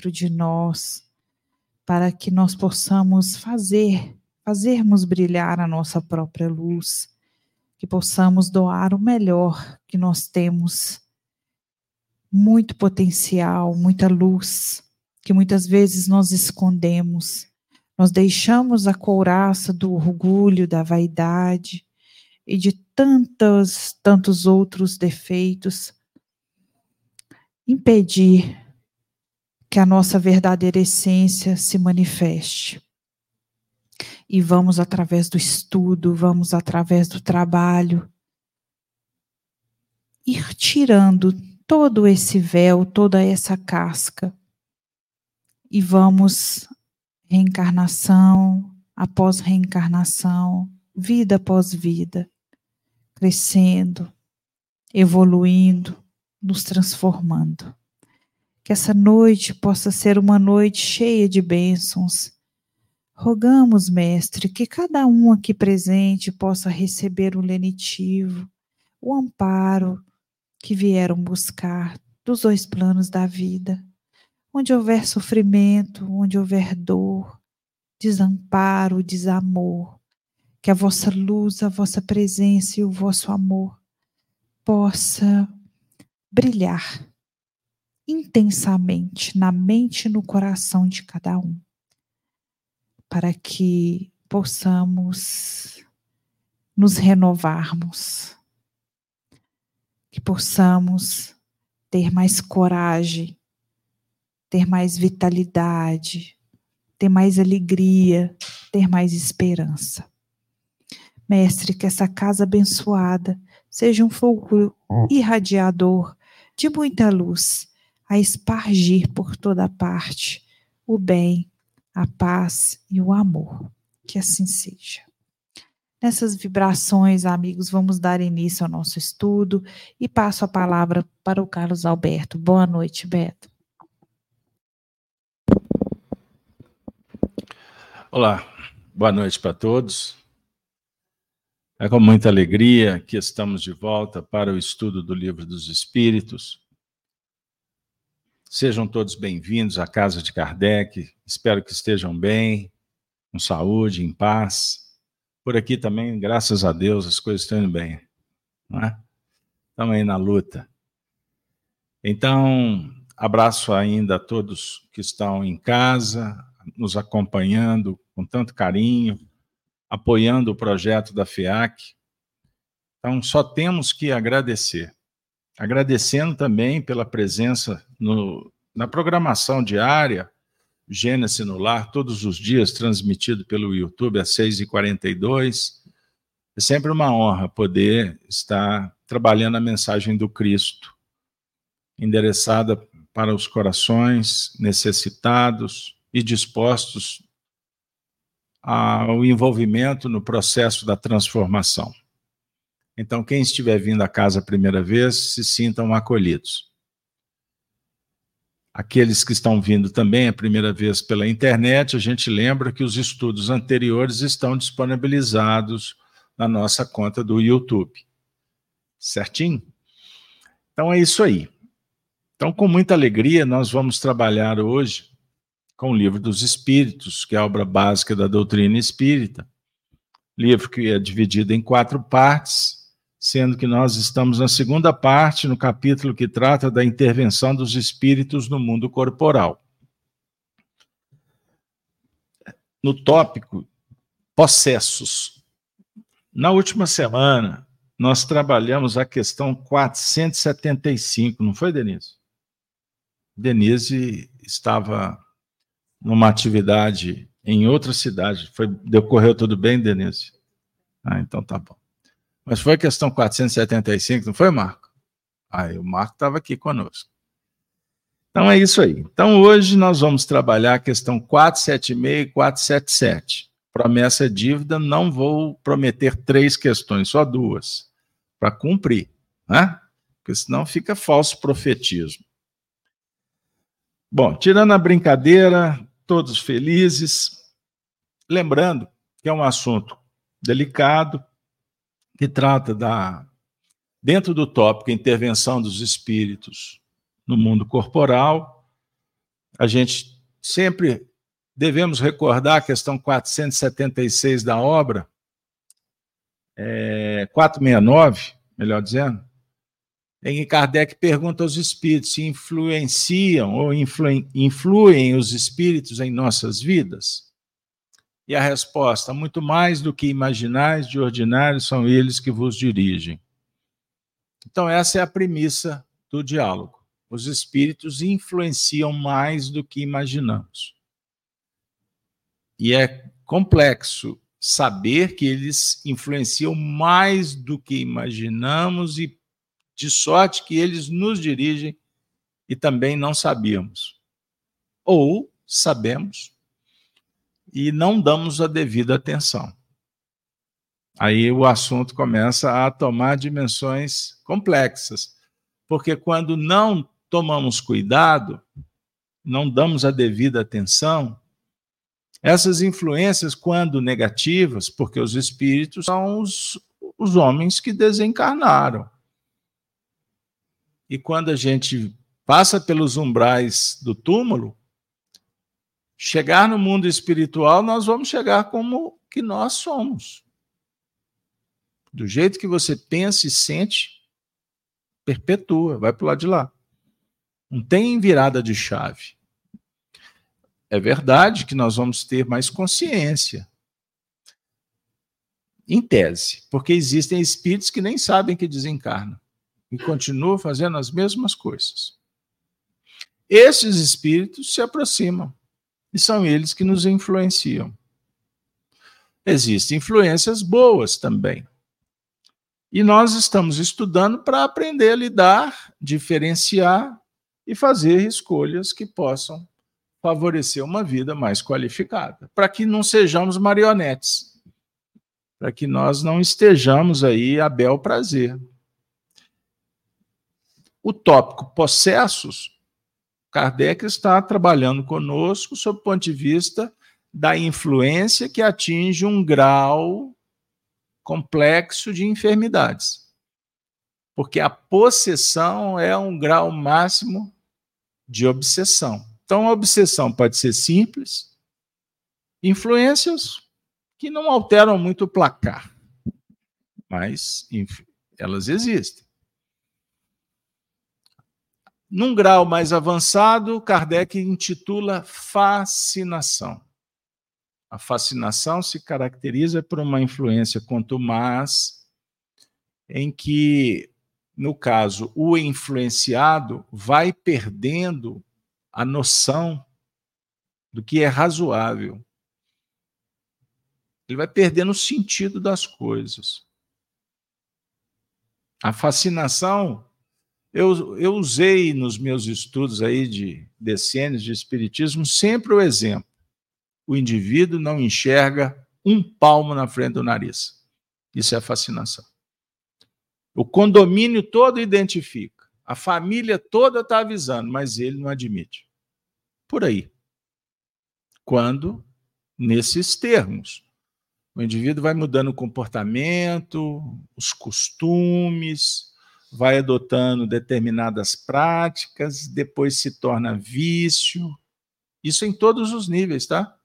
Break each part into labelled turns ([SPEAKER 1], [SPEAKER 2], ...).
[SPEAKER 1] dentro de nós, para que nós possamos fazer, fazermos brilhar a nossa própria luz, que possamos doar o melhor que nós temos, muito potencial, muita luz, que muitas vezes nós escondemos. Nós deixamos a couraça do orgulho, da vaidade e de tantos, tantos outros defeitos impedir que a nossa verdadeira essência se manifeste. E vamos através do estudo, vamos através do trabalho, ir tirando todo esse véu, toda essa casca, e vamos reencarnação após reencarnação, vida após vida, crescendo, evoluindo, nos transformando. Que essa noite possa ser uma noite cheia de bênçãos. Rogamos, Mestre, que cada um aqui presente possa receber o lenitivo, o amparo que vieram buscar dos dois planos da vida. Onde houver sofrimento, onde houver dor, desamparo, desamor, que a vossa luz, a vossa presença e o vosso amor possa brilhar intensamente na mente e no coração de cada um, para que possamos nos renovarmos, que possamos ter mais coragem, ter mais vitalidade, ter mais alegria, ter mais esperança. Mestre, que essa casa abençoada seja um fogo irradiador de muita luz a espargir por toda parte o bem, a paz e o amor. Que assim seja. Nessas vibrações, amigos, vamos dar início ao nosso estudo e passo a palavra para o Carlos Alberto. Boa noite, Beto.
[SPEAKER 2] Olá, boa noite para todos. É com muita alegria que estamos de volta para o estudo do Livro dos Espíritos. Sejam todos bem-vindos à casa de Kardec. Espero que estejam bem, com saúde, em paz. Por aqui também, graças a Deus, as coisas estão indo bem. Não é? Estamos aí na luta. Então, abraço ainda a todos que estão em casa, nos acompanhando com tanto carinho, apoiando o projeto da FIAC. Então, só temos que agradecer. Agradecendo também pela presença no, na programação diária, Gênesis no Lar, todos os dias, transmitido pelo YouTube às 6h42. É sempre uma honra poder estar trabalhando a mensagem do Cristo, endereçada para os corações necessitados e dispostos ao envolvimento no processo da transformação. Então, quem estiver vindo à casa a primeira vez, se sintam acolhidos. Aqueles que estão vindo também a primeira vez pela internet, a gente lembra que os estudos anteriores estão disponibilizados na nossa conta do YouTube. Certinho? Então é isso aí. Então, com muita alegria, nós vamos trabalhar hoje com o Livro dos Espíritos, que é a obra básica da doutrina espírita. Livro que é dividido em quatro partes, sendo que nós estamos na segunda parte, no capítulo que trata da intervenção dos espíritos no mundo corporal. No tópico possessos. Na última semana, nós trabalhamos a questão 475, não foi, Denise? Denise estava numa atividade em outra cidade. Foi, decorreu tudo bem, Denise? Ah, então tá bom. Mas foi a questão 475, não foi, Marco? Aí o Marco estava aqui conosco. Então é isso aí. Então hoje nós vamos trabalhar a questão 476 e 477. Promessa e dívida, não vou prometer três questões, só duas, para cumprir, né? Porque senão fica falso profetismo. Bom, tirando a brincadeira, todos felizes. Lembrando que é um assunto delicado, que trata da, dentro do tópico intervenção dos espíritos no mundo corporal, A gente sempre devemos recordar a questão 476 da obra, é, 469, melhor dizendo, em que Kardec pergunta aos espíritos se influenciam ou influem, influem os espíritos em nossas vidas. E a resposta: muito mais do que imaginais de ordinário são eles que vos dirigem. Então, essa é a premissa do diálogo. Os espíritos influenciam mais do que imaginamos. E é complexo saber que eles influenciam mais do que imaginamos e de sorte que eles nos dirigem e também não sabíamos. Ou sabemos e não damos a devida atenção. Aí o assunto começa a tomar dimensões complexas, porque quando não tomamos cuidado, não damos a devida atenção, essas influências, quando negativas, porque os espíritos são os, os homens que desencarnaram. E quando a gente passa pelos umbrais do túmulo, chegar no mundo espiritual, nós vamos chegar como que nós somos. Do jeito que você pensa e sente, perpetua, vai para o lado de lá. Não tem virada de chave. É verdade que nós vamos ter mais consciência. Em tese, porque existem espíritos que nem sabem que desencarnam e continuam fazendo as mesmas coisas. Esses espíritos se aproximam e são eles que nos influenciam. Existem influências boas também. E nós estamos estudando para aprender a lidar, diferenciar e fazer escolhas que possam favorecer uma vida mais qualificada, para que não sejamos marionetes, para que nós não estejamos aí a bel prazer. O tópico possessos Kardec está trabalhando conosco sob o ponto de vista da influência que atinge um grau complexo de enfermidades. Porque a possessão é um grau máximo de obsessão. Então, a obsessão pode ser simples, influências que não alteram muito o placar, mas elas existem. Num grau mais avançado, Kardec intitula fascinação. A fascinação se caracteriza por uma influência contumaz, em que, no caso, o influenciado vai perdendo a noção do que é razoável. Ele vai perdendo o sentido das coisas. A fascinação eu, eu usei nos meus estudos aí de decênios de espiritismo sempre o exemplo. O indivíduo não enxerga um palmo na frente do nariz. Isso é fascinação. O condomínio todo identifica. A família toda está avisando, mas ele não admite. Por aí. Quando, nesses termos, o indivíduo vai mudando o comportamento, os costumes, vai adotando determinadas práticas, depois se torna vício. Isso em todos os níveis, tá?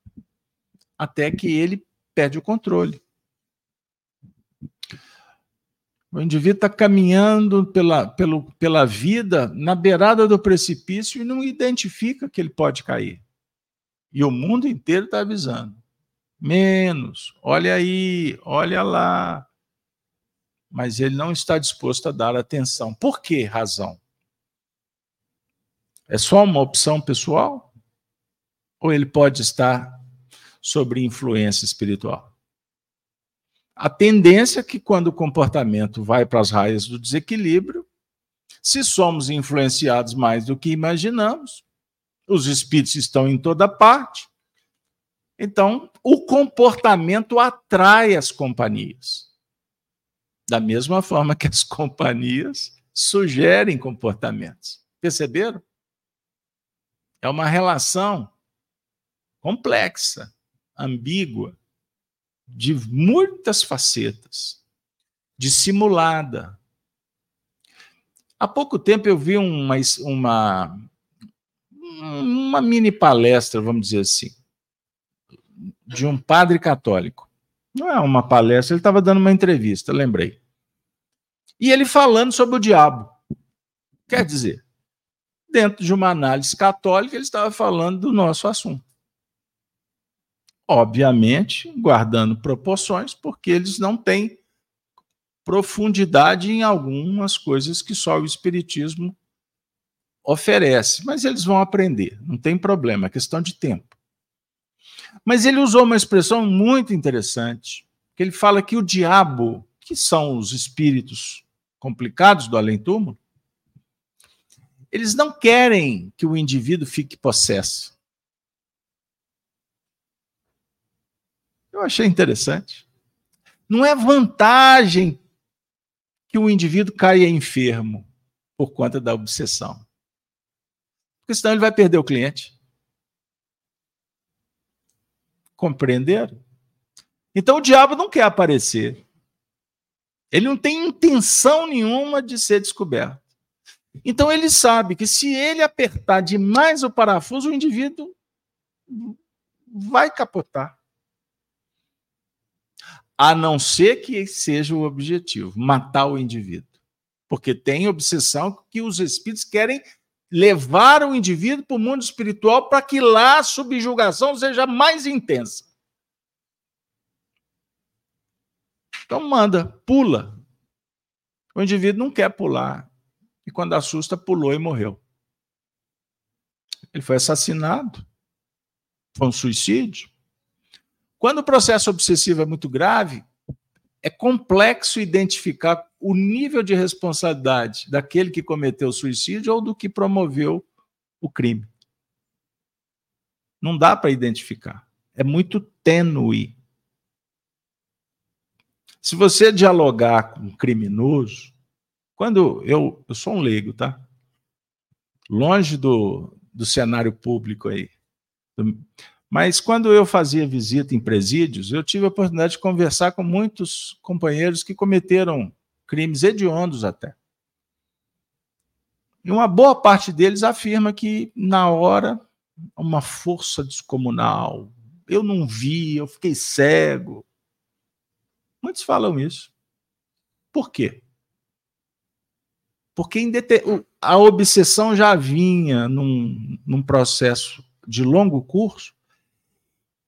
[SPEAKER 2] Até que ele perde o controle. O indivíduo está caminhando pela, pelo, pela vida na beirada do precipício e não identifica que ele pode cair. E o mundo inteiro está avisando. Menos, olha aí, olha lá, mas ele não está disposto a dar atenção. Por que razão? É só uma opção pessoal? Ou ele pode estar sobre influência espiritual? A tendência é que, quando o comportamento vai para as raias do desequilíbrio, se somos influenciados mais do que imaginamos, os espíritos estão em toda parte, então o comportamento atrai as companhias. Da mesma forma que as companhias sugerem comportamentos. Perceberam? É uma relação complexa, ambígua, de muitas facetas, dissimulada. Há pouco tempo eu vi uma, uma uma mini palestra, vamos dizer assim, de um padre católico. Não é uma palestra, ele estava dando uma entrevista, lembrei. E ele falando sobre o diabo. Quer dizer, dentro de uma análise católica, ele estava falando do nosso assunto. Obviamente, guardando proporções, porque eles não têm profundidade em algumas coisas que só o Espiritismo oferece. Mas eles vão aprender, não tem problema, é questão de tempo. Mas ele usou uma expressão muito interessante, que ele fala que o diabo, que são os espíritos complicados do além-túmulo, eles não querem que o indivíduo fique possesso. Eu achei interessante. Não é vantagem que o indivíduo caia enfermo por conta da obsessão. Porque senão ele vai perder o cliente. Compreenderam? Então o diabo não quer aparecer. Ele não tem intenção nenhuma de ser descoberto. Então ele sabe que se ele apertar demais o parafuso, o indivíduo vai capotar. A não ser que seja o objetivo, matar o indivíduo. Porque tem obsessão que os espíritos querem levar o indivíduo para o mundo espiritual para que lá a subjugação seja mais intensa. Então manda, pula. O indivíduo não quer pular. E quando assusta, pulou e morreu. Ele foi assassinado. Foi um suicídio. Quando o processo obsessivo é muito grave, é complexo identificar o nível de responsabilidade daquele que cometeu o suicídio ou do que promoveu o crime. Não dá para identificar. É muito tênue. Se você dialogar com um criminoso, quando eu, eu sou um leigo, tá? Longe do, do cenário público aí. Mas quando eu fazia visita em presídios, eu tive a oportunidade de conversar com muitos companheiros que cometeram crimes hediondos até. E uma boa parte deles afirma que, na hora, uma força descomunal. Eu não vi, eu fiquei cego. Muitos falam isso. Por quê? Porque a obsessão já vinha num, num processo de longo curso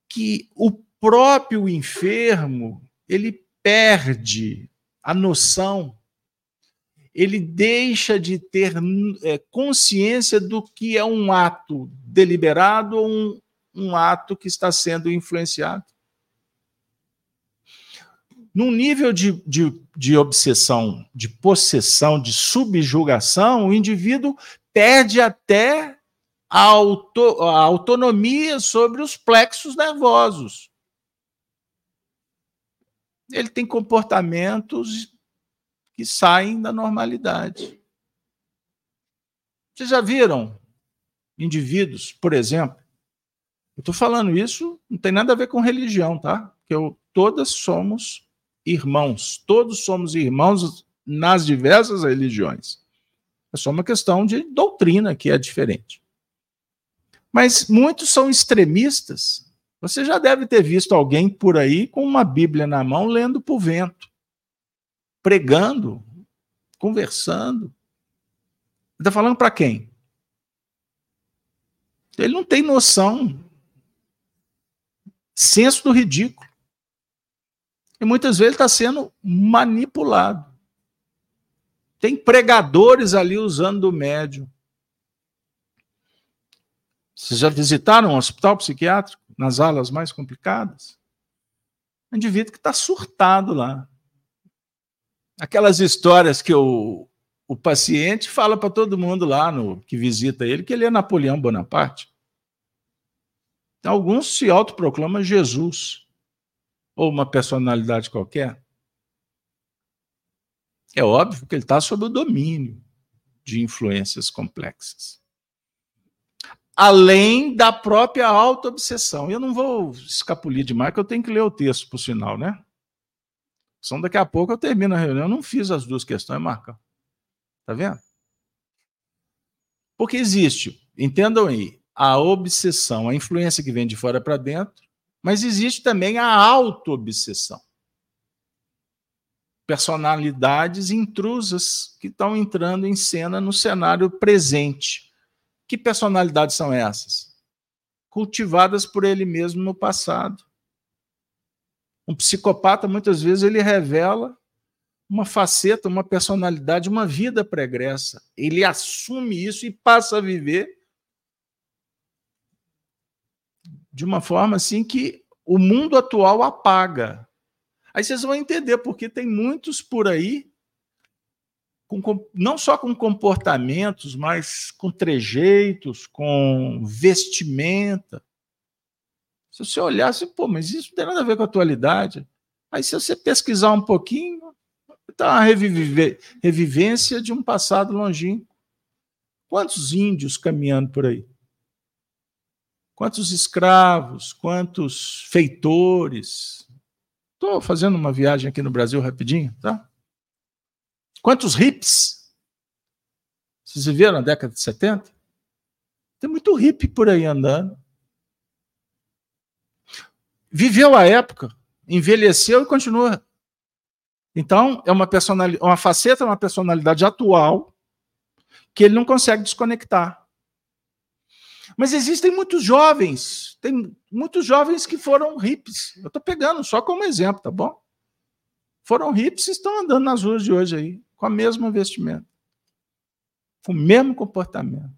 [SPEAKER 2] que o próprio enfermo ele perde a noção, ele deixa de ter é, consciência do que é um ato deliberado ou um, um ato que está sendo influenciado. Num nível de, de, de obsessão, de possessão, de subjugação, o indivíduo perde até a, auto, a autonomia sobre os plexos nervosos. Ele tem comportamentos que saem da normalidade. Vocês já viram indivíduos, por exemplo? Eu estou falando isso, não tem nada a ver com religião, tá? Que eu, todas somos irmãos, todos somos irmãos nas diversas religiões. É só uma questão de doutrina que é diferente. Mas muitos são extremistas. Você já deve ter visto alguém por aí com uma Bíblia na mão lendo para o vento, pregando, conversando. Está falando para quem? Ele não tem noção, senso do ridículo. E muitas vezes está sendo manipulado. Tem pregadores ali usando o médium. Vocês já visitaram um hospital psiquiátrico nas alas mais complicadas? Um indivíduo que está surtado lá. Aquelas histórias que o, o paciente fala para todo mundo lá no que visita ele que ele é Napoleão Bonaparte. Alguns se autoproclamam Jesus ou uma personalidade qualquer. É óbvio que ele está sob o domínio de influências complexas além da própria auto-obsessão. Eu não vou escapulir demais, que eu tenho que ler o texto, por sinal, né? São daqui a pouco eu termino a reunião. Eu não fiz as duas questões, Marca. Tá vendo? Porque existe, entendam aí, a obsessão, a influência que vem de fora para dentro, mas existe também a auto-obsessão. Personalidades intrusas que estão entrando em cena no cenário presente. Que personalidades são essas? Cultivadas por ele mesmo no passado. Um psicopata, muitas vezes, ele revela uma faceta, uma personalidade, uma vida pregressa. Ele assume isso e passa a viver de uma forma assim que o mundo atual apaga. Aí vocês vão entender porque tem muitos por aí, com, não só com comportamentos, mas com trejeitos, com vestimenta. Se você olhasse, pô, mas isso não tem nada a ver com a atualidade. Aí, se você pesquisar um pouquinho, está revive, revivência de um passado longínquo. Quantos índios caminhando por aí? Quantos escravos, quantos feitores. Estou fazendo uma viagem aqui no Brasil rapidinho, tá? Quantos hips? Vocês viveram na década de 70? Tem muito hippie por aí andando. Viveu a época, envelheceu e continua. Então, é uma personalidade, uma faceta, uma personalidade atual que ele não consegue desconectar. Mas existem muitos jovens, tem muitos jovens que foram hips. Eu estou pegando só como exemplo, tá bom? Foram hips e estão andando nas ruas de hoje aí, com a mesma vestimenta, com o mesmo comportamento,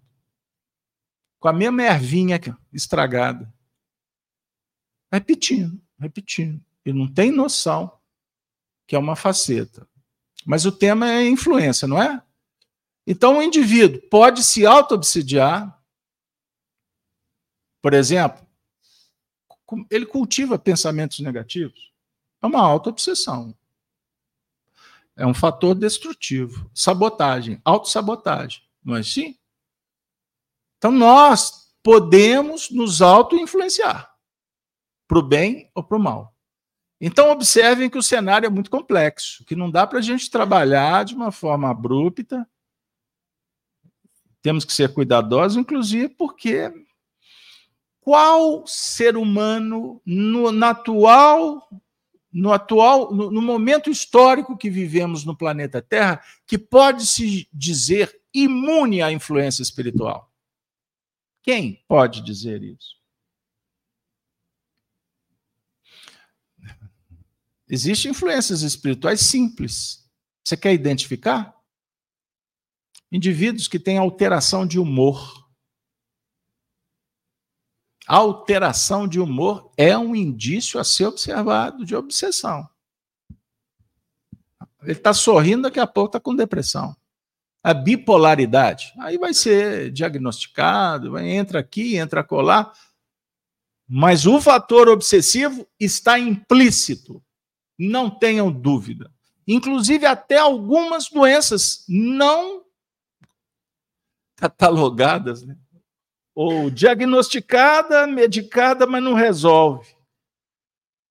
[SPEAKER 2] com a mesma ervinha estragada. Repetindo, repetindo. E não tem noção que é uma faceta. Mas o tema é influência, não é? Então o indivíduo pode se auto-obsidiar por exemplo, ele cultiva pensamentos negativos. É uma auto-obsessão. É um fator destrutivo. Sabotagem, autossabotagem. Não é assim? Então nós podemos nos auto-influenciar para o bem ou para o mal. Então observem que o cenário é muito complexo, que não dá para a gente trabalhar de uma forma abrupta. Temos que ser cuidadosos, inclusive porque qual ser humano no, no atual no atual no, no, momento histórico que vivemos no planeta Terra que pode se dizer imune à influência espiritual? Quem pode dizer isso? Existem influências espirituais simples. Você quer identificar? Indivíduos que têm alteração de humor alteração de humor é um indício a ser observado de obsessão. Ele está sorrindo, daqui a pouco está com depressão. A bipolaridade, aí vai ser diagnosticado, entra aqui, entra colar, mas o fator obsessivo está implícito, não tenham dúvida. Inclusive, até algumas doenças não catalogadas, né? Ou diagnosticada, medicada, mas não resolve.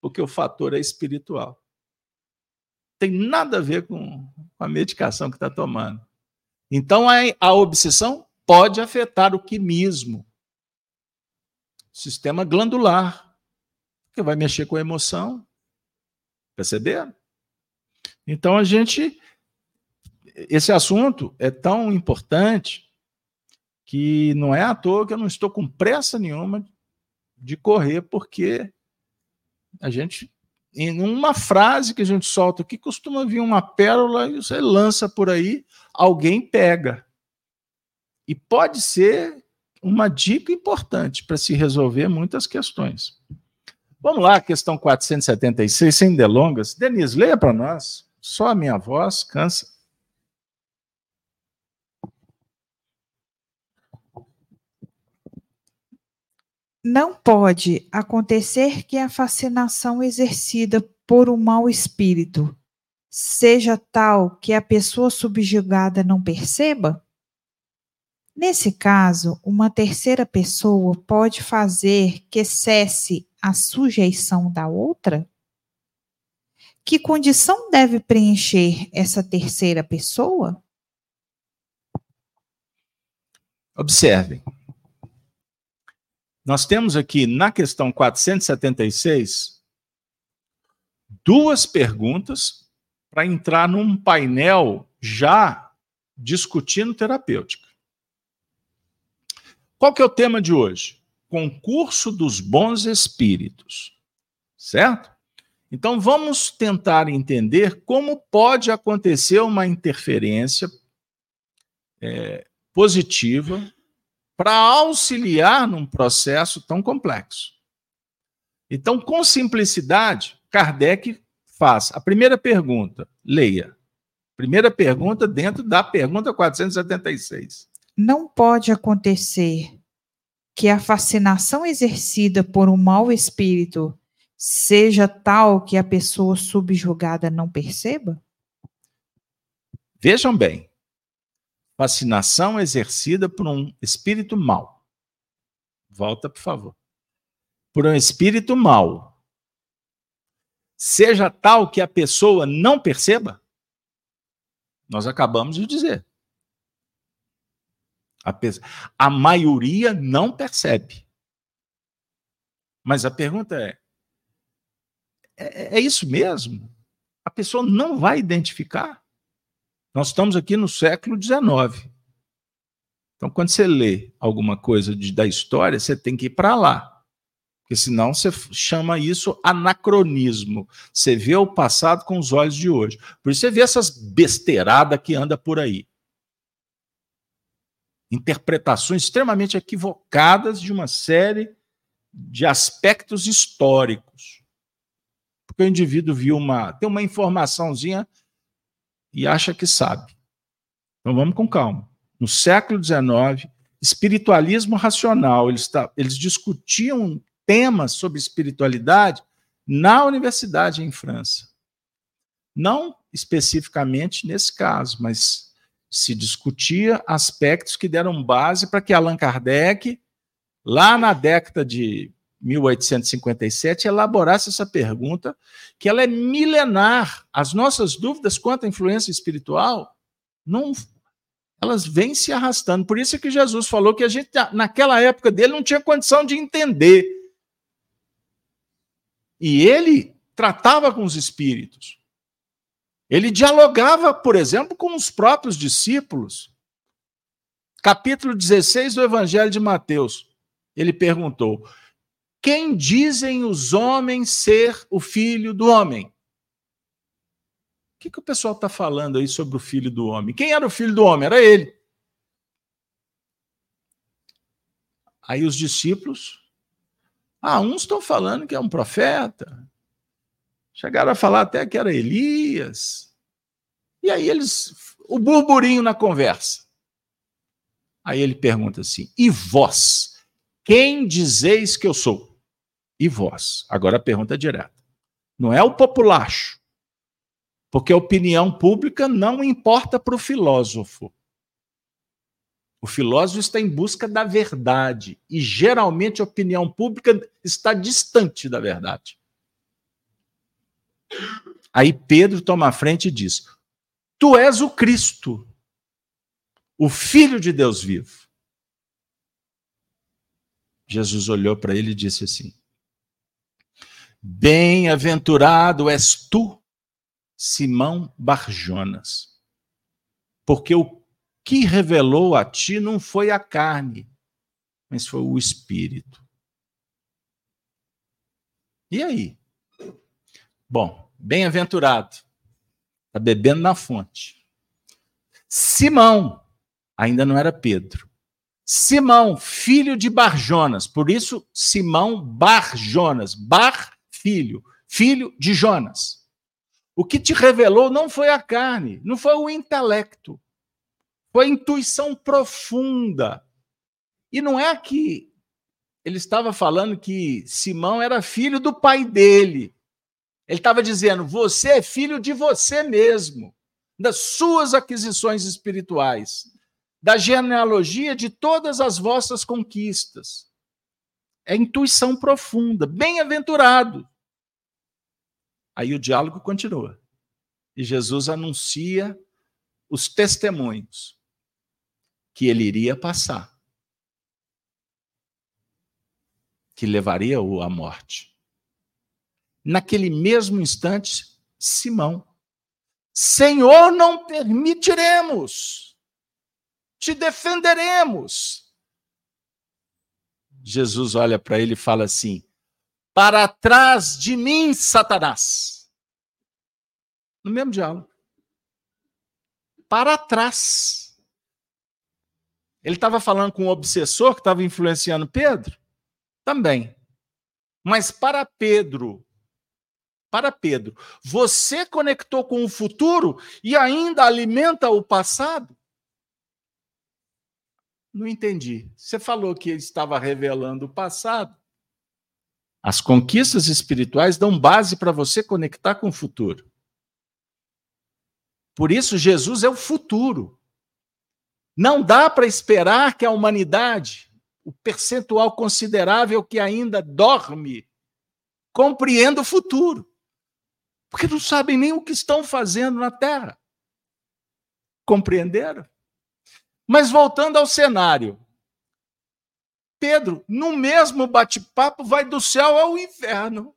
[SPEAKER 2] Porque o fator é espiritual. Tem nada a ver com a medicação que está tomando. Então, a, obsessão pode afetar o quimismo, sistema glandular, que vai mexer com a emoção. Perceberam? Então, a gente. Esse assunto é tão importante que não é à toa que eu não estou com pressa nenhuma de correr, porque a gente, em uma frase que a gente solta aqui, costuma vir uma pérola e você lança por aí, alguém pega. E pode ser uma dica importante para se resolver muitas questões. Vamos lá, questão 476, sem delongas. Denise, leia para nós. Só a minha voz cansa.
[SPEAKER 1] Não pode acontecer que a fascinação exercida por um mau espírito seja tal que a pessoa subjugada não perceba? Nesse caso, uma terceira pessoa pode fazer que cesse a sujeição da outra? Que condição deve preencher essa terceira pessoa?
[SPEAKER 2] Observem Nós temos aqui na questão 476 duas perguntas para entrar num painel já discutindo terapêutica. Qual que é o tema de hoje? Concurso dos bons espíritos. Certo? Então vamos tentar entender como pode acontecer uma interferência é, positiva para auxiliar num processo tão complexo. Então, com simplicidade, Kardec faz a primeira pergunta, leia. Primeira pergunta dentro da pergunta 476.
[SPEAKER 1] Não pode acontecer que a fascinação exercida por um mau espírito seja tal que a pessoa subjugada não perceba?
[SPEAKER 2] Vejam bem, fascinação exercida por um espírito mau. Volta, por favor. Por um espírito mau. Seja tal que a pessoa não perceba? Nós acabamos de dizer. A, a maioria não percebe. Mas a pergunta é: é, é isso mesmo? A pessoa não vai identificar. Nós estamos aqui no século XIX. Então, quando você lê alguma coisa de, da história, você tem que ir para lá. Porque senão você chama isso anacronismo. Você vê o passado com os olhos de hoje. Por isso você vê essas besteiradas que anda por aí. Interpretações extremamente equivocadas de uma série de aspectos históricos porque o indivíduo viu uma, tem uma informaçãozinha e acha que sabe. Então vamos com calma. No século XIX, espiritualismo racional, eles, eles discutiam temas sobre espiritualidade na universidade em França. Não especificamente nesse caso, mas se discutia aspectos que deram base para que Allan Kardec, lá na década de 1857, elaborasse essa pergunta, que ela é milenar. As nossas dúvidas quanto à influência espiritual, não, elas vêm se arrastando. Por isso é que Jesus falou que a gente, naquela época dele, não tinha condição de entender. E ele tratava com os espíritos. Ele dialogava, por exemplo, com os próprios discípulos. Capítulo 16 do Evangelho de Mateus. Ele perguntou: quem dizem os homens ser o filho do homem? O que, que o pessoal está falando aí sobre o filho do homem? Quem era o filho do homem? Era ele. Aí os discípulos, ah, uns estão falando que é um profeta, chegaram a falar até que era Elias. E aí eles, o burburinho na conversa. Aí ele pergunta assim: e vós? Quem dizeis que eu sou? E vós. Agora a pergunta é direta. Não é o populacho, porque a opinião pública não importa para o filósofo. O filósofo está em busca da verdade e geralmente a opinião pública está distante da verdade. Aí Pedro toma a frente e diz: Tu és o Cristo, o Filho de Deus vivo. Jesus olhou para ele e disse assim: Bem-aventurado és tu, Simão Barjonas, porque o que revelou a ti não foi a carne, mas foi o Espírito. E aí? Bom, bem-aventurado, está bebendo na fonte. Simão, ainda não era Pedro. Simão, filho de Barjonas, por isso Simão Barjonas, Bar filho, filho de Jonas. O que te revelou não foi a carne, não foi o intelecto, foi a intuição profunda. E não é que ele estava falando que Simão era filho do pai dele. Ele estava dizendo: você é filho de você mesmo, das suas aquisições espirituais, da genealogia de todas as vossas conquistas. É intuição profunda. Bem-aventurado. Aí o diálogo continua. E Jesus anuncia os testemunhos que ele iria passar. que levaria-o à morte. Naquele mesmo instante, Simão, Senhor, não permitiremos, te defenderemos. Jesus olha para ele e fala assim: Para trás de mim, Satanás. No mesmo diálogo. Para trás. Ele estava falando com um obsessor que estava influenciando Pedro? Também. Mas para Pedro, para Pedro, você conectou com o futuro e ainda alimenta o passado? Não entendi. Você falou que ele estava revelando o passado. As conquistas espirituais dão base para você conectar com o futuro. Por isso, Jesus é o futuro. Não dá para esperar que a humanidade, o percentual considerável que ainda dorme, compreenda o futuro. Porque não sabem nem o que estão fazendo na Terra. Compreenderam? Mas voltando ao cenário. Pedro, no mesmo bate-papo, vai do céu ao inferno.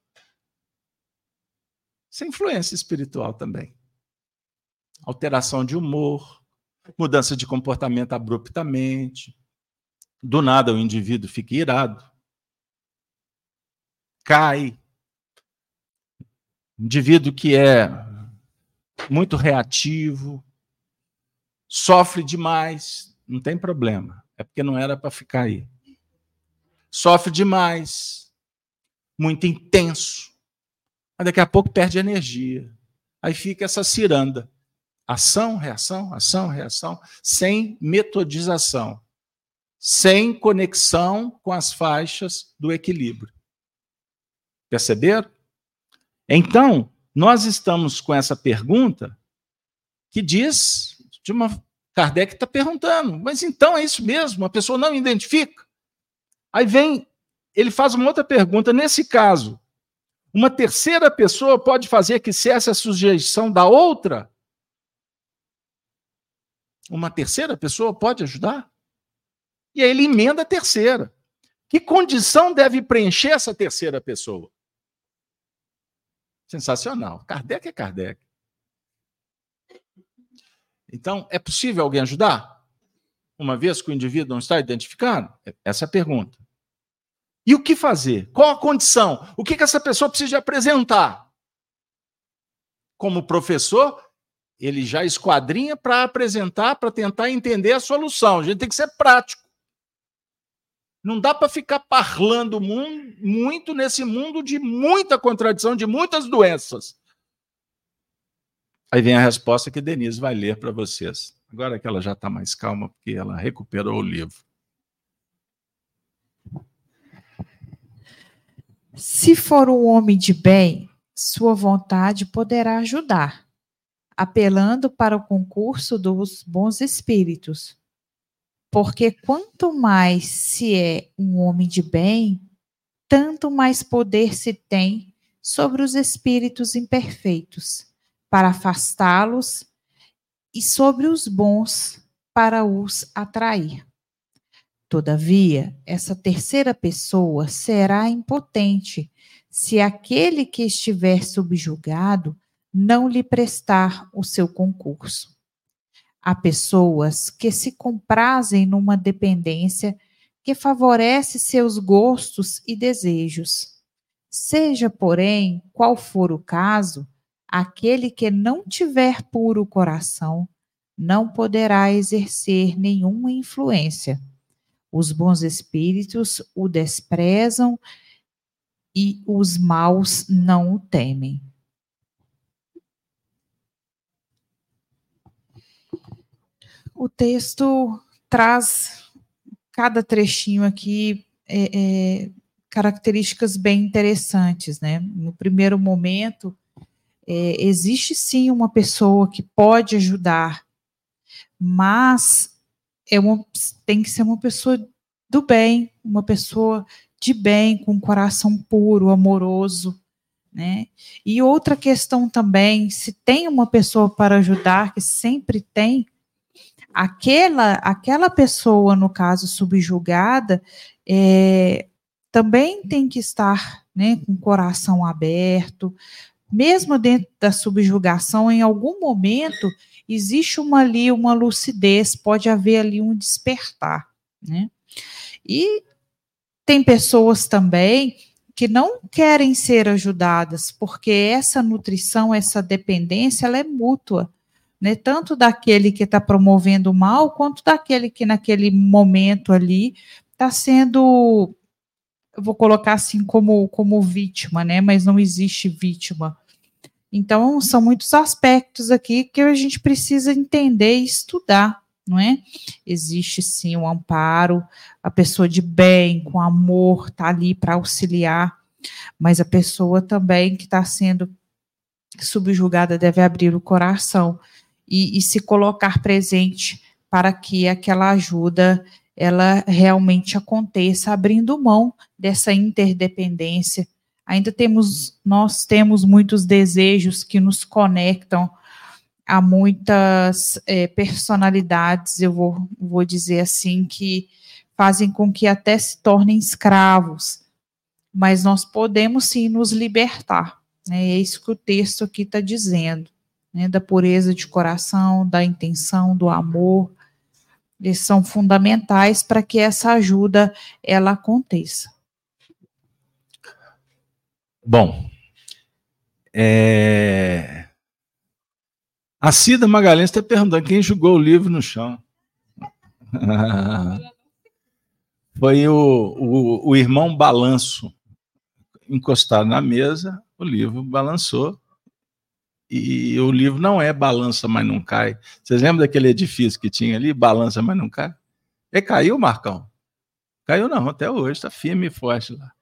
[SPEAKER 2] Isso é influência espiritual também. Alteração de humor, mudança de comportamento abruptamente. Do nada o indivíduo fica irado, cai. Indivíduo que é muito reativo, sofre demais, não tem problema, é porque não era para ficar aí. Sofre demais, muito intenso, mas daqui a pouco perde energia. Aí fica essa ciranda. Ação, reação, ação, reação, sem metodização, sem conexão com as faixas do equilíbrio. Perceberam? Então, nós estamos com essa pergunta que diz, de uma Kardec está perguntando, mas então é isso mesmo? A pessoa não identifica? Aí vem, ele faz uma outra pergunta. Nesse caso, uma terceira pessoa pode fazer que cesse a sujeição da outra? Uma terceira pessoa pode ajudar? E aí ele emenda a terceira. Que condição deve preencher essa terceira pessoa? Sensacional. Kardec é Kardec. Então, é possível alguém ajudar? Uma vez que o indivíduo não está identificado? Essa é a pergunta. E o que fazer? Qual a condição? O que, que essa pessoa precisa apresentar? Como professor, ele já esquadrinha para apresentar, para tentar entender a solução. A gente tem que ser prático. Não dá para ficar parlando muito nesse mundo de muita contradição, de muitas doenças. Aí vem a resposta que Denise vai ler para vocês. Agora que ela já está mais calma, porque ela recuperou o livro.
[SPEAKER 1] Se for um homem de bem, sua vontade poderá ajudar apelando para o concurso dos bons espíritos. Porque quanto mais se é um homem de bem, tanto mais poder se tem sobre os espíritos imperfeitos, para afastá-los, e sobre os bons, para os atrair. Todavia, essa terceira pessoa será impotente se aquele que estiver subjugado não lhe prestar o seu concurso. Há pessoas que se comprazem numa dependência que favorece seus gostos e desejos. Seja, porém, qual for o caso, aquele que não tiver puro coração não poderá exercer nenhuma influência. Os bons espíritos o desprezam e os maus não o temem. o texto traz cada trechinho aqui é, é, características bem interessantes, né? No primeiro momento, é, existe sim uma pessoa que pode ajudar, mas é uma, tem que ser uma pessoa do bem, uma pessoa de bem, com um coração puro, amoroso, né? E outra questão também, se tem uma pessoa para ajudar, que sempre tem, aquela, aquela pessoa, no caso subjugada, é, também tem que estar né, com o coração aberto, mesmo dentro da subjugação, em algum momento existe uma ali uma lucidez, pode haver ali um despertar, né? E tem pessoas também que não querem ser ajudadas, porque essa nutrição, essa dependência, ela é mútua, né? Tanto daquele que está promovendo o mal, quanto daquele que naquele momento ali está sendo, eu vou colocar assim como, como vítima, né? Mas não existe vítima. Então, são muitos aspectos aqui que a gente precisa entender e estudar, não é? Existe sim o um amparo, a pessoa de bem, com amor, está ali para auxiliar, mas a pessoa também que está sendo subjugada deve abrir o coração e, e se colocar presente para que aquela ajuda ela realmente aconteça, abrindo mão dessa interdependência Ainda temos, nós temos muitos desejos que nos conectam a muitas é, personalidades, eu vou, vou dizer assim, que fazem com que até se tornem escravos. Mas nós podemos sim nos libertar. Né? É isso que o texto aqui está dizendo. Né? Da pureza de coração, da intenção, do amor. Eles são fundamentais para que essa ajuda ela aconteça.
[SPEAKER 2] Bom, é... a Cida Magalhães está perguntando quem jogou o livro no chão. Foi o, o, o, irmão Balanço encostado na mesa, o livro balançou. E o livro não é Balança, mas não cai. Vocês lembram daquele edifício que tinha ali? Balança, mas não cai? E caiu, Marcão? Caiu não, até hoje, está firme e forte lá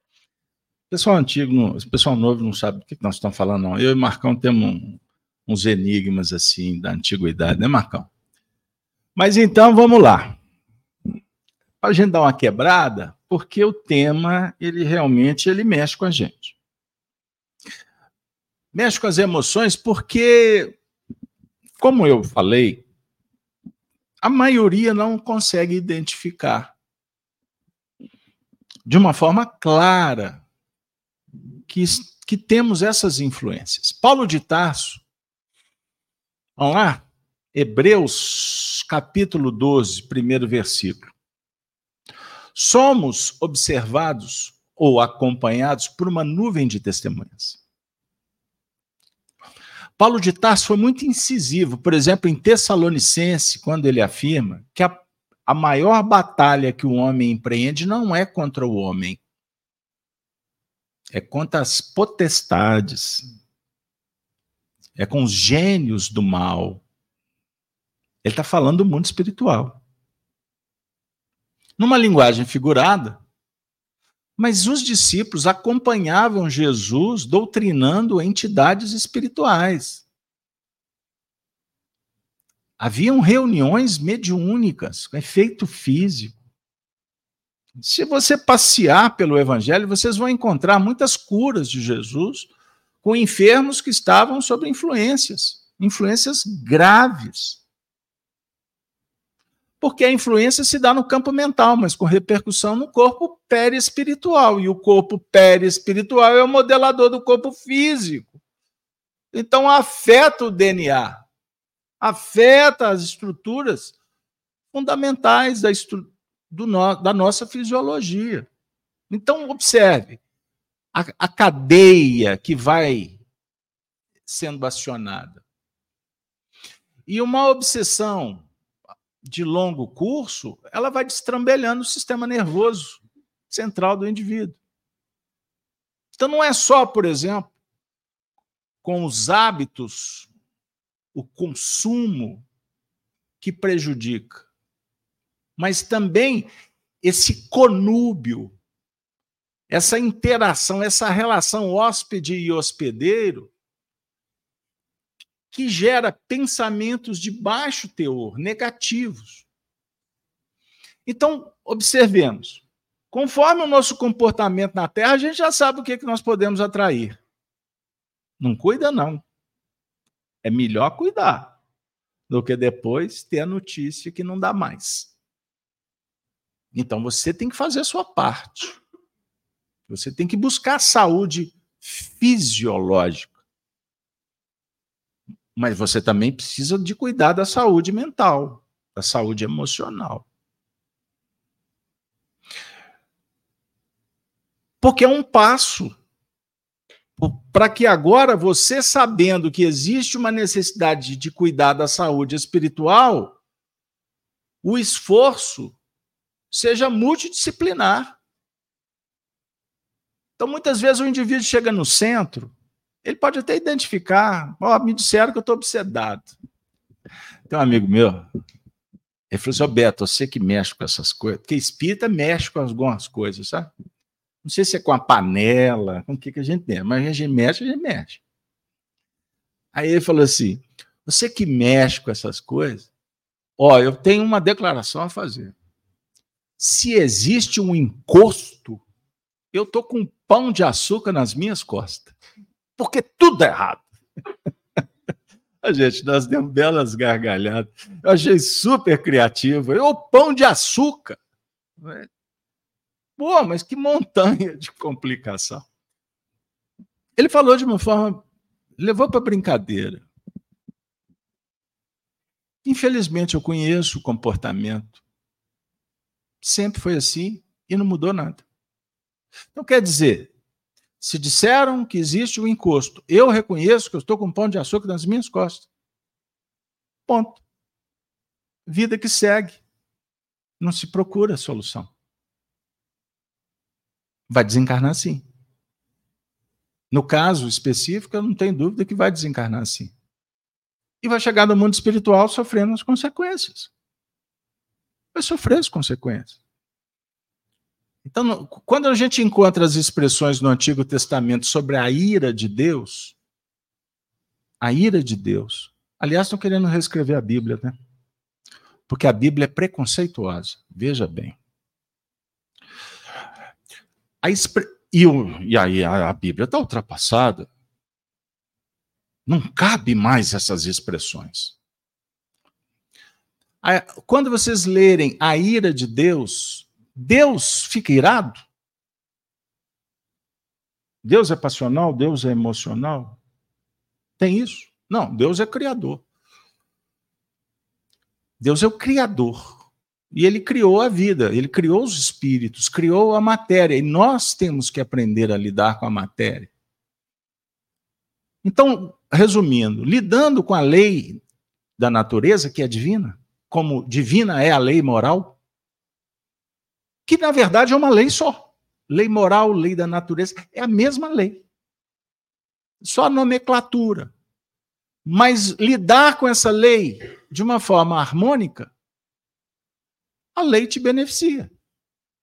[SPEAKER 2] pessoal antigo, pessoal novo não sabe do que nós estamos falando, não. Eu e Marcão temos um, uns enigmas assim da antiguidade, né, Marcão? Mas então vamos lá. Para a gente dar uma quebrada, porque o tema, ele realmente ele mexe com a gente. Mexe com as emoções porque, como eu falei, a maioria não consegue identificar de uma forma clara que, que temos essas influências. Paulo de Tarso, vamos lá? Hebreus capítulo 12, primeiro versículo. Somos observados ou acompanhados por uma nuvem de testemunhas. Paulo de Tarso foi muito incisivo, por exemplo, em Tessalonicense, quando ele afirma que a, a maior batalha que o homem empreende não é contra o homem, é contra as potestades, é com os gênios do mal. Ele está falando do mundo espiritual. Numa linguagem figurada, mas os discípulos acompanhavam Jesus doutrinando entidades espirituais. Haviam reuniões mediúnicas com efeito físico. Se você passear pelo Evangelho, vocês vão encontrar muitas curas de Jesus com enfermos que estavam sob influências, influências graves. Porque a influência se dá no campo mental, mas com repercussão no corpo perispiritual. E o corpo perispiritual é o modelador do corpo físico. Então afeta o DNA, afeta as estruturas fundamentais da, estrutura no, da nossa fisiologia. Então, observe, a, a cadeia que vai sendo acionada. E uma obsessão de longo curso, ela vai destrambelhando o sistema nervoso central do indivíduo. Então, não é só, por exemplo, com os hábitos, o consumo que prejudica mas também esse conúbio, essa interação, essa relação hóspede e hospedeiro, que gera pensamentos de baixo teor, negativos. Então, observemos. Conforme o nosso comportamento na Terra, a gente já sabe o que, é que nós podemos atrair. Não cuida, não. É melhor cuidar do que depois ter a notícia que não dá mais. Então você tem que fazer a sua parte. Você tem que buscar saúde fisiológica. Mas você também precisa de cuidar da saúde mental, da saúde emocional. Porque é um passo para que agora você, sabendo que existe uma necessidade de cuidar da saúde espiritual, o esforço seja multidisciplinar. Então, muitas vezes, o indivíduo chega no centro, ele pode até identificar, ó, oh, me disseram que eu estou obsedado. Tem um amigo meu, ele falou assim, oh, Beto, você que mexe com essas coisas, porque espírita mexe com algumas coisas, sabe? Não sei se é com a panela, com o que, que a gente tem, mas a gente mexe, a gente mexe. Aí ele falou assim: você que mexe com essas coisas, ó, eu tenho uma declaração a fazer. Se existe um encosto, eu tô com um pão de açúcar nas minhas costas. Porque tudo é errado. A gente, nós demos belas gargalhadas. Eu achei super criativo. O pão de açúcar. Pô, mas que montanha de complicação. Ele falou de uma forma, levou para brincadeira. Infelizmente, eu conheço o comportamento. Sempre foi assim e não mudou nada. Então, quer dizer, se disseram que existe o um encosto, eu reconheço que eu estou com um pão de açúcar nas minhas costas. Ponto. Vida que segue. Não se procura solução vai desencarnar sim. No caso específico, eu não tenho dúvida que vai desencarnar sim. E vai chegar no mundo espiritual sofrendo as consequências. Vai sofrer as consequências. Então, quando a gente encontra as expressões no Antigo Testamento sobre a ira de Deus, a ira de Deus, aliás, estão querendo reescrever a Bíblia, né? Porque a Bíblia é preconceituosa, veja bem. A expre... e, o... e aí a, Bíblia está ultrapassada. Não cabe mais essas expressões. Quando vocês lerem a ira de Deus, Deus fica irado? Deus é passional? Deus é emocional? Tem isso? Não, Deus é criador. Deus é o criador. E ele criou a vida, ele criou os espíritos, criou a matéria, e nós temos que aprender a lidar com a matéria. Então, resumindo, lidando com a lei da natureza, que é divina, como divina é a lei moral, que na verdade é uma lei só. Lei moral, lei da natureza, é a mesma lei. Só nomenclatura. Mas lidar com essa lei de uma forma harmônica a lei te beneficia.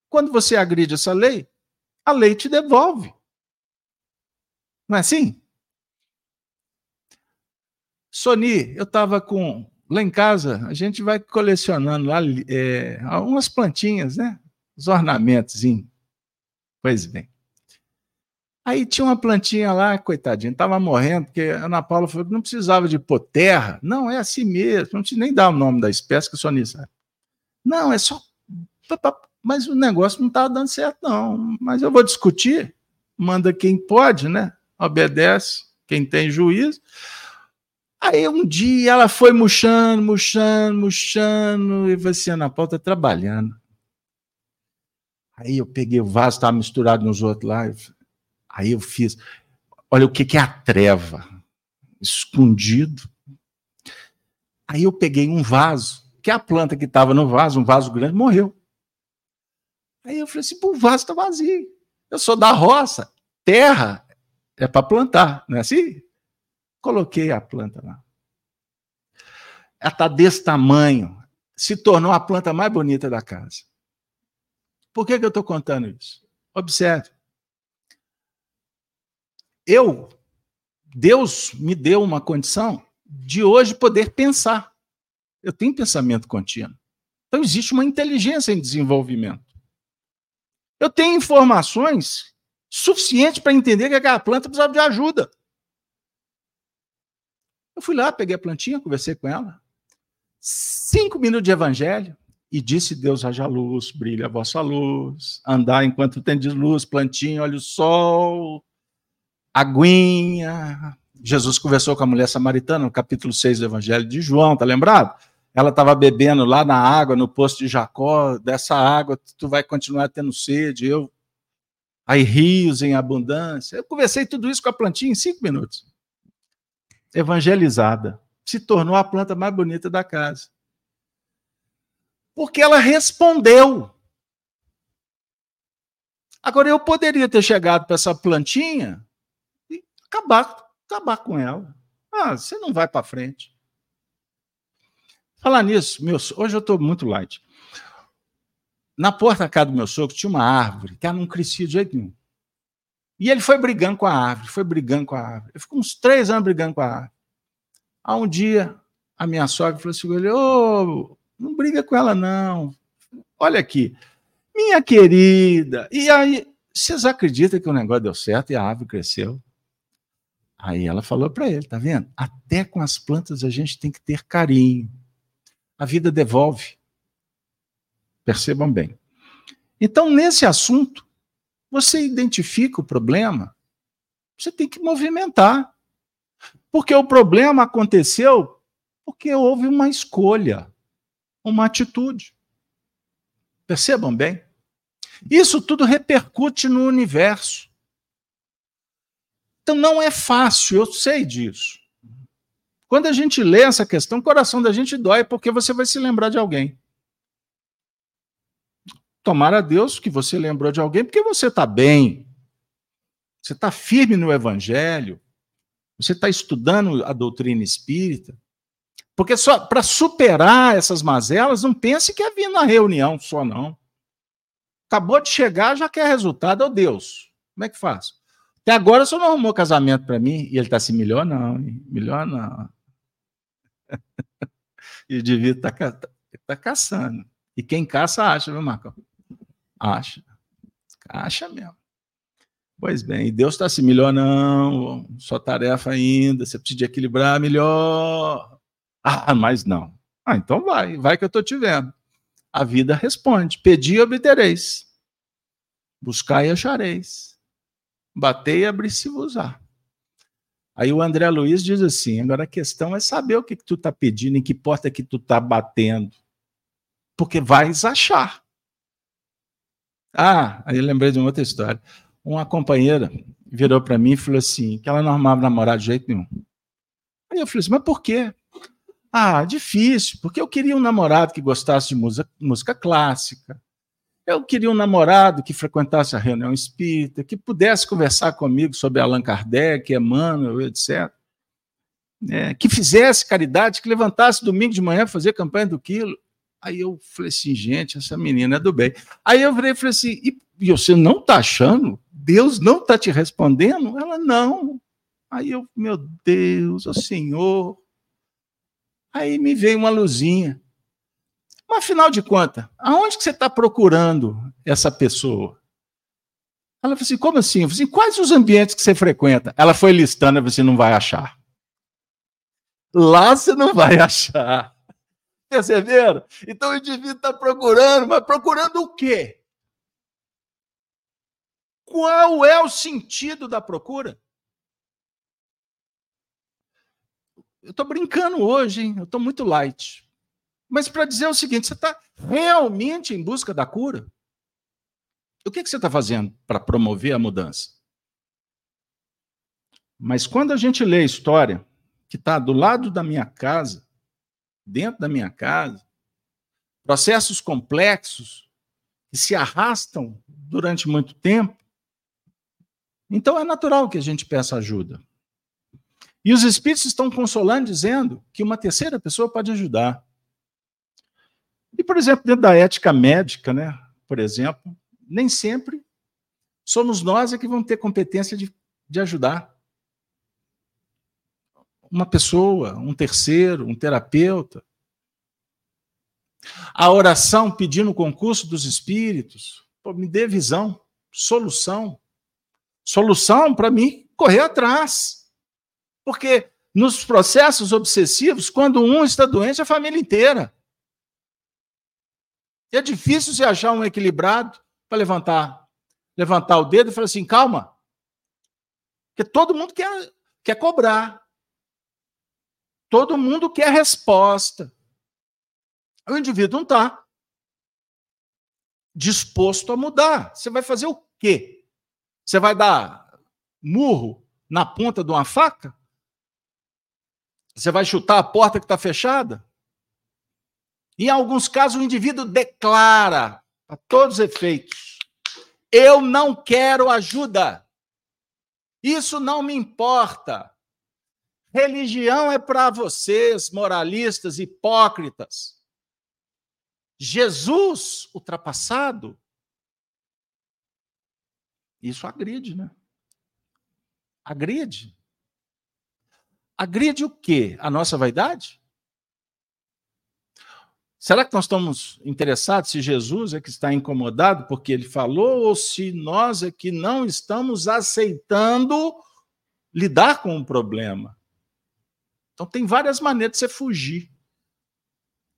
[SPEAKER 2] Quando você agride essa lei, a lei te devolve. Não é assim? Sony, eu estava com. Lá em casa, a gente vai colecionando lá é, algumas plantinhas, né? Os ornamentos. Pois bem. Aí tinha uma plantinha lá, coitadinha, estava morrendo, porque a Ana Paula falou que não precisava de pôr terra. Não, é assim mesmo, não precisa nem dar o nome da espécie, que o Sony sabe. Não, é só. Mas o negócio não estava dando certo, não. Mas eu vou discutir. Manda quem pode, né? Obedece quem tem juízo. Aí um dia ela foi murchando, murchando, murchando, e você na pauta trabalhando. Aí eu peguei o vaso, estava misturado nos outros lá. Aí eu fiz. Olha o que, que é a treva. Escondido. Aí eu peguei um vaso que a planta que estava no vaso, um vaso grande, morreu. Aí eu falei assim: o vaso está vazio. Eu sou da roça. Terra é para plantar, não é assim? Coloquei a planta lá. Ela está desse tamanho. Se tornou a planta mais bonita da casa. Por que, que eu estou contando isso? Observe. Eu, Deus me deu uma condição de hoje poder pensar. Eu tenho pensamento contínuo. Então existe uma inteligência em desenvolvimento. Eu tenho informações suficientes para entender que aquela planta precisava de ajuda. Eu fui lá, peguei a plantinha, conversei com ela. Cinco minutos de evangelho. E disse Deus: haja luz, brilha a vossa luz, andar enquanto tendes luz, plantinho, olha o sol, aguinha. Jesus conversou com a mulher samaritana no capítulo 6 do Evangelho de João, tá lembrado? Ela estava bebendo lá na água, no poço de Jacó, dessa água tu vai continuar tendo sede, eu. Aí rios em abundância. Eu conversei tudo isso com a plantinha em cinco minutos. Evangelizada. Se tornou a planta mais bonita da casa. Porque ela respondeu. Agora, eu poderia ter chegado para essa plantinha e acabar, acabar com ela. Ah, você não vai para frente. Falar nisso, meu, hoje eu estou muito light. Na porta da casa do meu sogro tinha uma árvore que ela não crescia de jeito nenhum. E ele foi brigando com a árvore, foi brigando com a árvore. Ele ficou uns três anos brigando com a árvore. Há um dia, a minha sogra falou assim: ô, não briga com ela, não. Olha aqui. Minha querida. E aí, vocês acreditam que o negócio deu certo e a árvore cresceu? Aí ela falou para ele, tá vendo? Até com as plantas a gente tem que ter carinho. A vida devolve. Percebam bem. Então, nesse assunto, você identifica o problema, você tem que movimentar. Porque o problema aconteceu porque houve uma escolha uma atitude. Percebam bem? Isso tudo repercute no universo. Então não é fácil, eu sei disso. Quando a gente lê essa questão, o coração da gente dói porque você vai se lembrar de alguém. Tomara a Deus que você lembrou de alguém porque você está bem. Você está firme no Evangelho. Você está estudando a doutrina espírita. Porque só para superar essas mazelas, não pense que é vir na reunião só, não. Acabou de chegar, já quer resultado, oh Deus. Como é que faz? Até agora só não arrumou casamento para mim e ele está assim, melhor não, melhor não. e devia estar tá, tá caçando. E quem caça acha, viu, Marcão? Acha. Acha mesmo. Pois bem, Deus está assim, melhor não, só tarefa ainda, você precisa equilibrar melhor. Ah, mas não. Ah, então vai, vai que eu estou te vendo. A vida responde: pedi e obtereis. Buscai e achareis. Batei e abri-se-vos-á. Aí o André Luiz diz assim: agora a questão é saber o que, que tu está pedindo, em que porta que tu está batendo. Porque vais achar. Ah, aí lembrei de uma outra história. Uma companheira virou para mim e falou assim: que ela não arrumava namorado de jeito nenhum. Aí eu falei assim: mas por quê? Ah, difícil, porque eu queria um namorado que gostasse de música, música clássica. Eu queria um namorado que frequentasse a reunião espírita, que pudesse conversar comigo sobre Allan Kardec, Emmanuel, etc. É, que fizesse caridade, que levantasse domingo de manhã fazer campanha do quilo. Aí eu falei assim, gente, essa menina é do bem. Aí eu virei e falei assim, e, e você não está achando? Deus não está te respondendo? Ela, não. Aí eu, meu Deus, o Senhor, Aí me veio uma luzinha. Mas afinal de contas, aonde que você está procurando essa pessoa? Ela falou assim: como assim? Eu falei assim: quais os ambientes que você frequenta? Ela foi listando, você não vai achar. Lá você não vai achar. Perceberam? Então o indivíduo está procurando, mas procurando o quê? Qual é o sentido da procura? Eu estou brincando hoje, hein? Eu estou muito light. Mas para dizer o seguinte: você está realmente em busca da cura? O que, que você está fazendo para promover a mudança? Mas quando a gente lê a história que está do lado da minha casa, dentro da minha casa, processos complexos que se arrastam durante muito tempo, então é natural que a gente peça ajuda. E os espíritos estão consolando, dizendo que uma terceira pessoa pode ajudar. E, por exemplo, dentro da ética médica, né, por exemplo, nem sempre somos nós é que vamos ter competência de, de ajudar. Uma pessoa, um terceiro, um terapeuta. A oração pedindo o concurso dos espíritos, pô, me dê visão, solução. Solução para mim correr atrás. Porque nos processos obsessivos, quando um está doente, a família inteira. E é difícil você achar um equilibrado para levantar, levantar o dedo e falar assim, calma. Porque todo mundo quer, quer cobrar. Todo mundo quer resposta. O indivíduo não está disposto a mudar. Você vai fazer o quê? Você vai dar murro na ponta de uma faca? Você vai chutar a porta que está fechada? Em alguns casos, o indivíduo declara, a todos os efeitos, eu não quero ajuda. Isso não me importa. Religião é para vocês, moralistas, hipócritas. Jesus ultrapassado. Isso agride, né? Agride. Agride o quê? A nossa vaidade? Será que nós estamos interessados se Jesus é que está incomodado porque ele falou ou se nós é que não estamos aceitando lidar com o problema? Então tem várias maneiras de você fugir.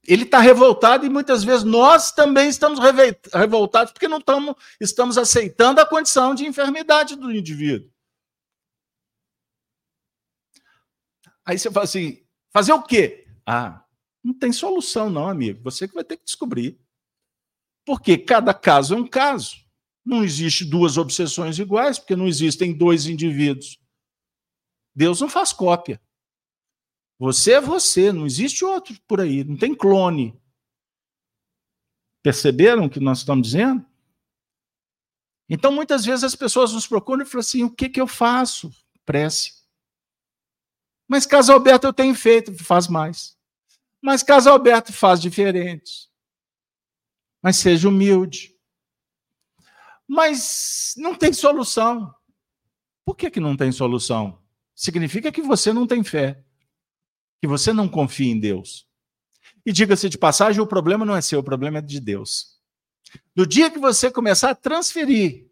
[SPEAKER 2] Ele está revoltado e muitas vezes nós também estamos revoltados porque não estamos, estamos aceitando a condição de enfermidade do indivíduo. Aí você fala assim: fazer o quê? Ah, não tem solução, não, amigo. Você que vai ter que descobrir. Porque cada caso é um caso. Não existe duas obsessões iguais, porque não existem dois indivíduos. Deus não faz cópia. Você é você, não existe outro por aí, não tem clone. Perceberam o que nós estamos dizendo? Então, muitas vezes as pessoas nos procuram e falam assim: o que, que eu faço? Prece. Mas caso Alberto eu tenho feito, faz mais. Mas caso Alberto faz diferente. Mas seja humilde. Mas não tem solução. Por que, que não tem solução? Significa que você não tem fé. Que você não confia em Deus. E diga-se de passagem, o problema não é seu, o problema é de Deus. No dia que você começar a transferir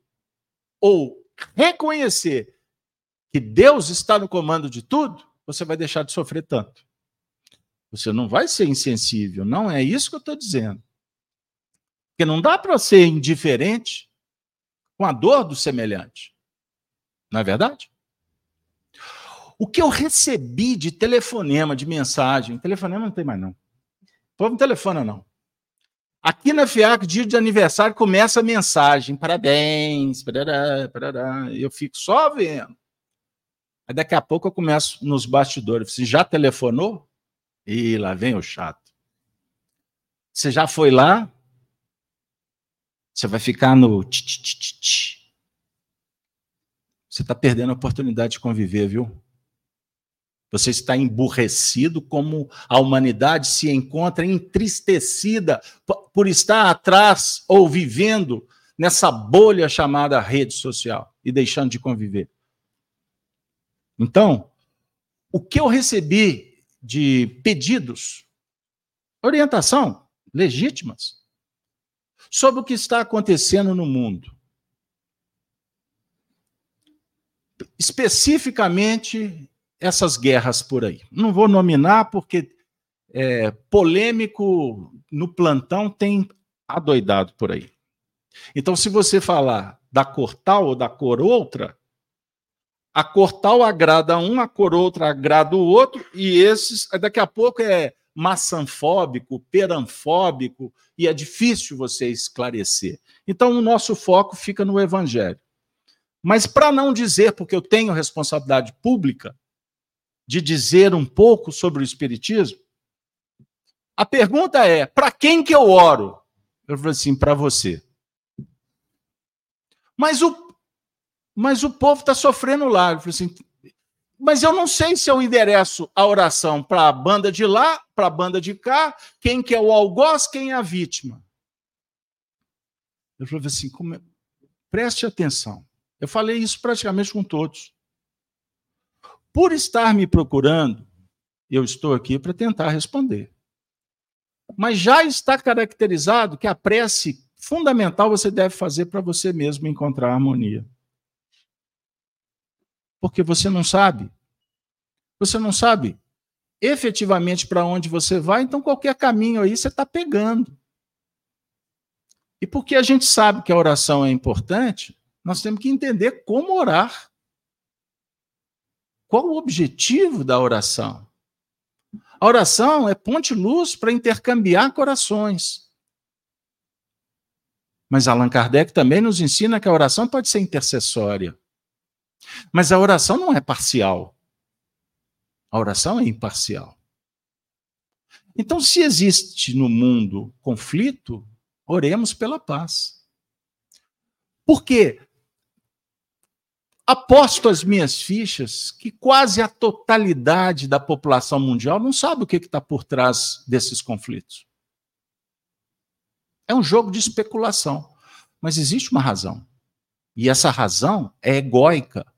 [SPEAKER 2] ou reconhecer que Deus está no comando de tudo, você vai deixar de sofrer tanto. Você não vai ser insensível, não é isso que eu estou dizendo. Porque não dá para ser indiferente com a dor do semelhante. Não é verdade? O que eu recebi de telefonema, de mensagem, telefonema não tem mais não. O povo não telefona não. Aqui na FIAC, dia de aniversário, começa a mensagem, parabéns, parará, parará. eu fico só vendo. Aí daqui a pouco eu começo nos bastidores, você já telefonou? E lá vem o chato. Você já foi lá? Você vai ficar no. Você está perdendo a oportunidade de conviver, viu? Você está emburrecido como a humanidade se encontra entristecida por estar atrás ou vivendo nessa bolha chamada rede social e deixando de conviver. Então, o que eu recebi de pedidos, orientação legítimas, sobre o que está acontecendo no mundo. Especificamente essas guerras por aí. Não vou nominar porque é, polêmico no plantão tem adoidado por aí. Então, se você falar da cor tal ou da cor outra, a cor tal agrada um, a cor outra agrada o outro, e esses, daqui a pouco é maçanfóbico, peranfóbico, e é difícil você esclarecer. Então, o nosso foco fica no Evangelho. Mas, para não dizer, porque eu tenho responsabilidade pública de dizer um pouco sobre o Espiritismo, a pergunta é: para quem que eu oro? Eu falei assim: para você. Mas o mas o povo está sofrendo lá. Eu assim, mas eu não sei se eu endereço a oração para a banda de lá, para a banda de cá, quem que é o algoz, quem é a vítima. Eu falei assim, como... preste atenção. Eu falei isso praticamente com todos. Por estar me procurando, eu estou aqui para tentar responder. Mas já está caracterizado que a prece fundamental você deve fazer para você mesmo encontrar harmonia. Porque você não sabe. Você não sabe efetivamente para onde você vai, então qualquer caminho aí você está pegando. E porque a gente sabe que a oração é importante, nós temos que entender como orar. Qual o objetivo da oração? A oração é ponte-luz para intercambiar corações. Mas Allan Kardec também nos ensina que a oração pode ser intercessória. Mas a oração não é parcial. A oração é imparcial. Então, se existe no mundo conflito, oremos pela paz. Por quê? Aposto as minhas fichas que quase a totalidade da população mundial não sabe o que está por trás desses conflitos. É um jogo de especulação. Mas existe uma razão. E essa razão é egóica.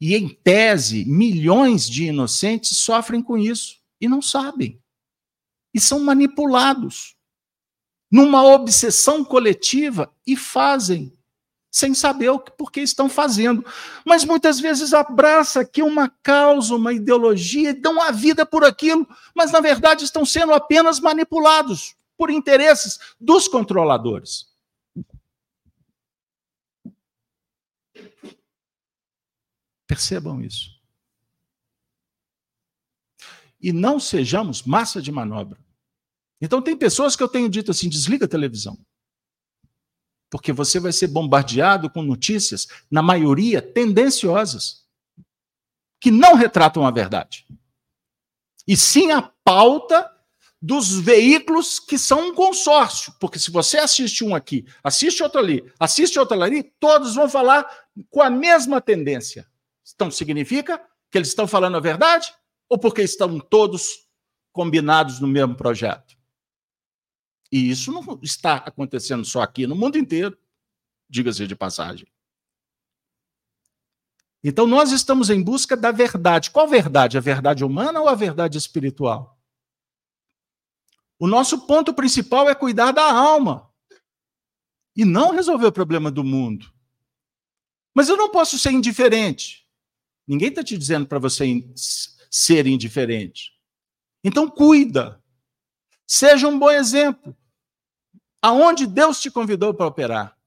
[SPEAKER 2] E, em tese, milhões de inocentes sofrem com isso e não sabem. E são manipulados numa obsessão coletiva e fazem sem saber o que, por que estão fazendo. Mas muitas vezes abraça aqui uma causa, uma ideologia, dão a vida por aquilo, mas na verdade estão sendo apenas manipulados por interesses dos controladores. Percebam isso. E não sejamos massa de manobra. Então, tem pessoas que eu tenho dito assim: desliga a televisão. Porque você vai ser bombardeado com notícias, na maioria tendenciosas, que não retratam a verdade. E sim a pauta dos veículos que são um consórcio. Porque se você assiste um aqui, assiste outro ali, assiste outro ali, todos vão falar com a mesma tendência. Então significa que eles estão falando a verdade? Ou porque estão todos combinados no mesmo projeto? E isso não está acontecendo só aqui, no mundo inteiro, diga-se de passagem. Então nós estamos em busca da verdade. Qual verdade? A verdade humana ou a verdade espiritual? O nosso ponto principal é cuidar da alma e não resolver o problema do mundo. Mas eu não posso ser indiferente. Ninguém está te dizendo para você ser indiferente. Então cuida. Seja um bom exemplo. Aonde Deus te convidou para operar?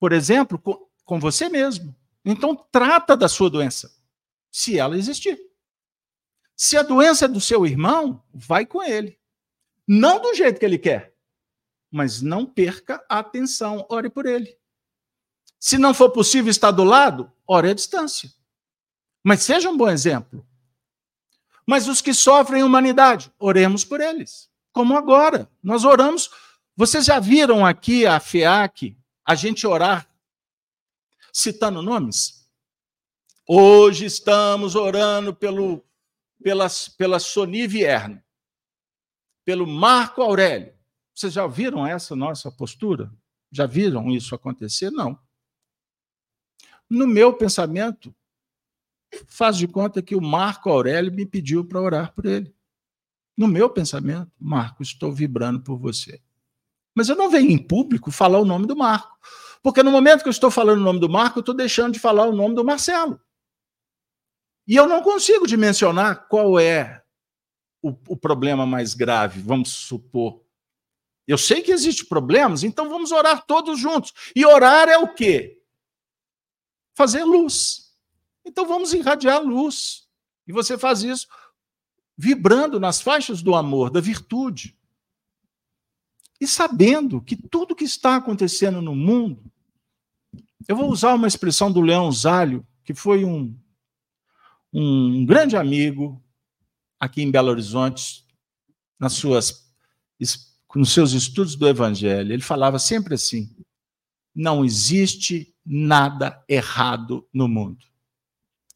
[SPEAKER 2] Por exemplo, com, com você mesmo. Então trata da sua doença, se ela existir. Se a doença é do seu irmão, vai com ele. Não do jeito que ele quer, mas não perca a atenção, ore por ele. Se não for possível estar do lado, ore à distância. Mas seja um bom exemplo. Mas os que sofrem humanidade, oremos por eles. Como agora. Nós oramos. Vocês já viram aqui a FEAC, a gente orar citando nomes? Hoje estamos orando pelo, pela, pela Soni Vierno pelo Marco Aurélio. Vocês já viram essa nossa postura? Já viram isso acontecer? Não. No meu pensamento, faz de conta que o Marco Aurélio me pediu para orar por ele. No meu pensamento, Marco, estou vibrando por você. Mas eu não venho em público falar o nome do Marco. Porque no momento que eu estou falando o nome do Marco, eu estou deixando de falar o nome do Marcelo. E eu não consigo dimensionar qual é o, o problema mais grave, vamos supor. Eu sei que existem problemas, então vamos orar todos juntos. E orar é o quê? Fazer luz. Então vamos irradiar luz. E você faz isso vibrando nas faixas do amor, da virtude. E sabendo que tudo que está acontecendo no mundo, eu vou usar uma expressão do Leão Zálio, que foi um, um grande amigo, aqui em Belo Horizonte, nas suas, nos seus estudos do Evangelho, ele falava sempre assim: não existe nada errado no mundo.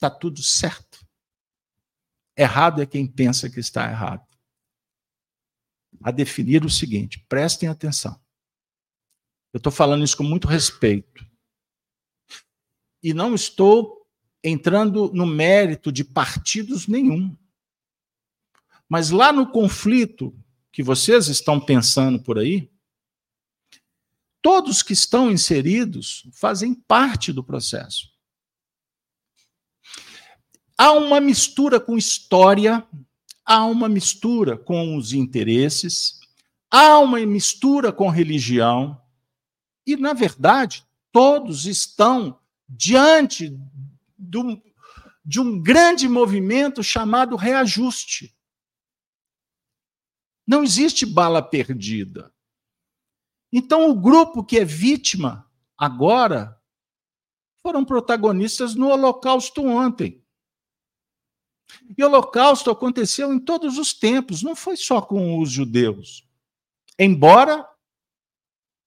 [SPEAKER 2] Está tudo certo. Errado é quem pensa que está errado. A definir o seguinte: prestem atenção. Eu estou falando isso com muito respeito. E não estou entrando no mérito de partidos nenhum. Mas lá no conflito que vocês estão pensando por aí, todos que estão inseridos fazem parte do processo. Há uma mistura com história, há uma mistura com os interesses, há uma mistura com religião, e, na verdade, todos estão diante do, de um grande movimento chamado reajuste. Não existe bala perdida. Então, o grupo que é vítima agora foram protagonistas no Holocausto ontem. E o Holocausto aconteceu em todos os tempos, não foi só com os judeus. Embora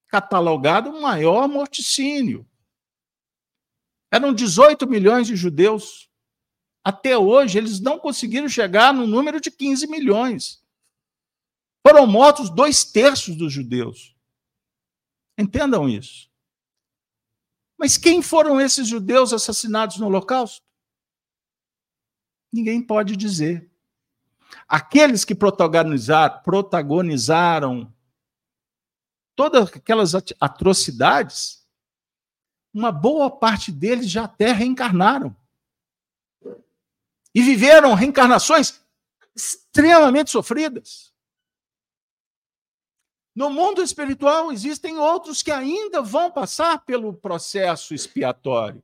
[SPEAKER 2] catalogado o maior morticínio. Eram 18 milhões de judeus. Até hoje, eles não conseguiram chegar no número de 15 milhões. Foram mortos dois terços dos judeus. Entendam isso. Mas quem foram esses judeus assassinados no Holocausto? Ninguém pode dizer. Aqueles que protagonizaram, protagonizaram todas aquelas atrocidades, uma boa parte deles já até reencarnaram. E viveram reencarnações extremamente sofridas. No mundo espiritual existem outros que ainda vão passar pelo processo expiatório.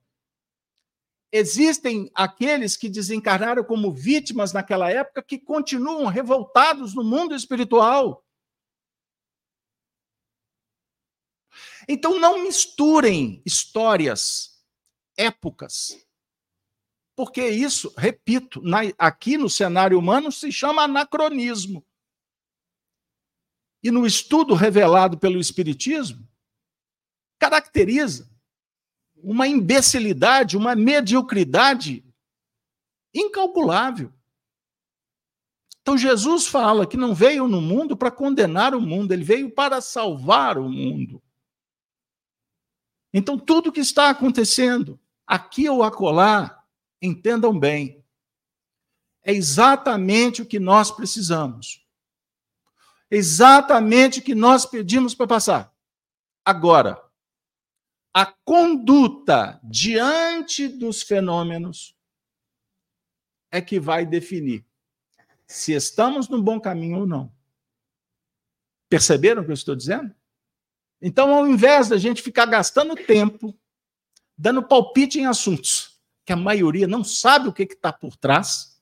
[SPEAKER 2] Existem aqueles que desencarnaram como vítimas naquela época que continuam revoltados no mundo espiritual. Então não misturem histórias, épocas. Porque isso, repito, na, aqui no cenário humano se chama anacronismo. E no estudo revelado pelo Espiritismo, caracteriza uma imbecilidade, uma mediocridade incalculável. Então Jesus fala que não veio no mundo para condenar o mundo, ele veio para salvar o mundo. Então, tudo que está acontecendo, aqui ou acolá, entendam bem, é exatamente o que nós precisamos. Exatamente o que nós pedimos para passar. Agora, a conduta diante dos fenômenos é que vai definir se estamos no bom caminho ou não. Perceberam o que eu estou dizendo? Então, ao invés da gente ficar gastando tempo, dando palpite em assuntos que a maioria não sabe o que está por trás,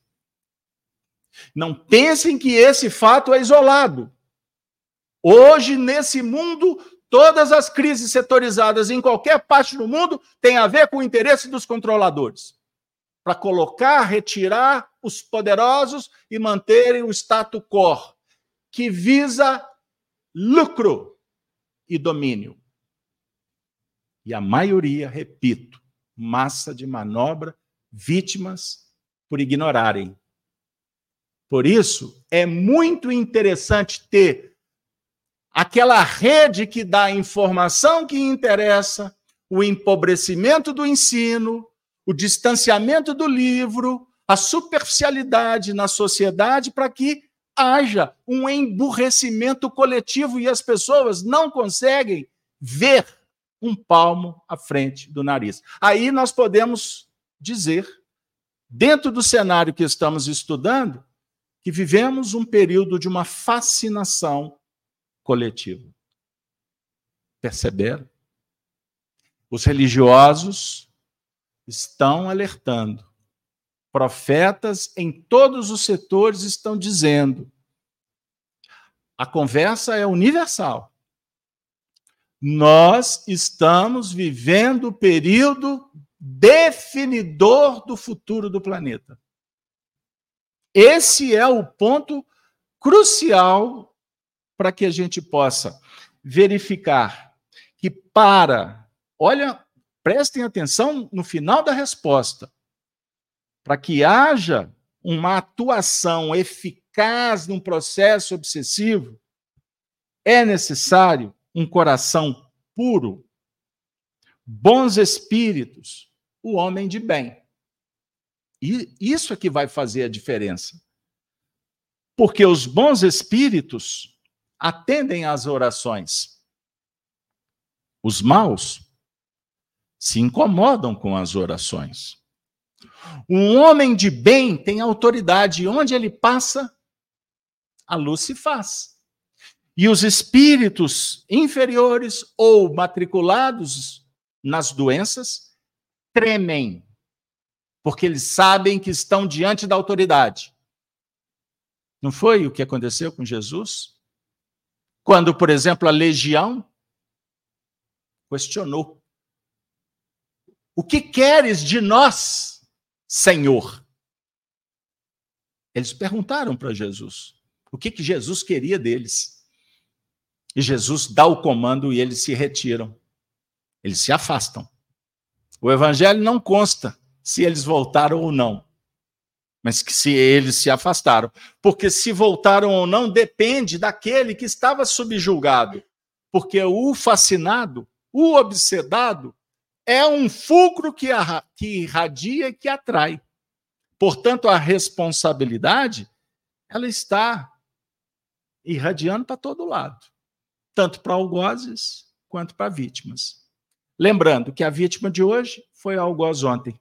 [SPEAKER 2] não pensem que esse fato é isolado. Hoje, nesse mundo, todas as crises setorizadas em qualquer parte do mundo têm a ver com o interesse dos controladores para colocar, retirar os poderosos e manterem o status quo, que visa lucro e domínio. E a maioria, repito, massa de manobra, vítimas por ignorarem. Por isso, é muito interessante ter aquela rede que dá a informação que interessa, o empobrecimento do ensino, o distanciamento do livro, a superficialidade na sociedade para que haja um emburrecimento coletivo e as pessoas não conseguem ver um palmo à frente do nariz. Aí nós podemos dizer, dentro do cenário que estamos estudando, que vivemos um período de uma fascinação coletiva. Perceberam? Os religiosos estão alertando Profetas em todos os setores estão dizendo. A conversa é universal. Nós estamos vivendo o período definidor do futuro do planeta. Esse é o ponto crucial para que a gente possa verificar que para, olha, prestem atenção no final da resposta para que haja uma atuação eficaz num processo obsessivo, é necessário um coração puro, bons espíritos, o homem de bem. E isso é que vai fazer a diferença. Porque os bons espíritos atendem às orações. Os maus se incomodam com as orações. Um homem de bem tem autoridade, e onde ele passa, a luz se faz. E os espíritos inferiores ou matriculados nas doenças tremem, porque eles sabem que estão diante da autoridade. Não foi o que aconteceu com Jesus? Quando, por exemplo, a legião questionou: O que queres de nós, Senhor? Eles perguntaram para Jesus o que, que Jesus queria deles. E Jesus dá o comando e eles se retiram. Eles se afastam. O evangelho não consta se eles voltaram ou não. Mas que se eles se afastaram. Porque se voltaram ou não depende daquele que estava subjulgado. Porque o fascinado, o obsedado, é um fulcro que, irradia e que atrai. Portanto, a responsabilidade ela está irradiando para todo lado, tanto para algozes quanto para vítimas. Lembrando que a vítima de hoje foi algoz ontem.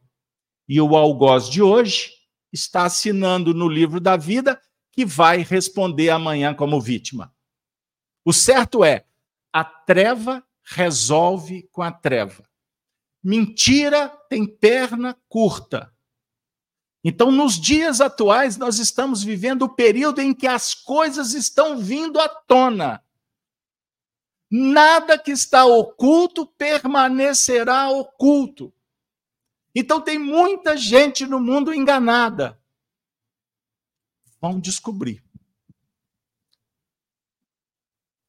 [SPEAKER 2] E o algoz de hoje está assinando no livro da vida que vai responder amanhã como vítima. O certo é, a treva resolve com a treva. Mentira tem perna curta. Então, nos dias atuais, nós estamos vivendo o período em que as coisas estão vindo à tona. Nada que está oculto permanecerá oculto. Então, tem muita gente no mundo enganada. Vão descobrir.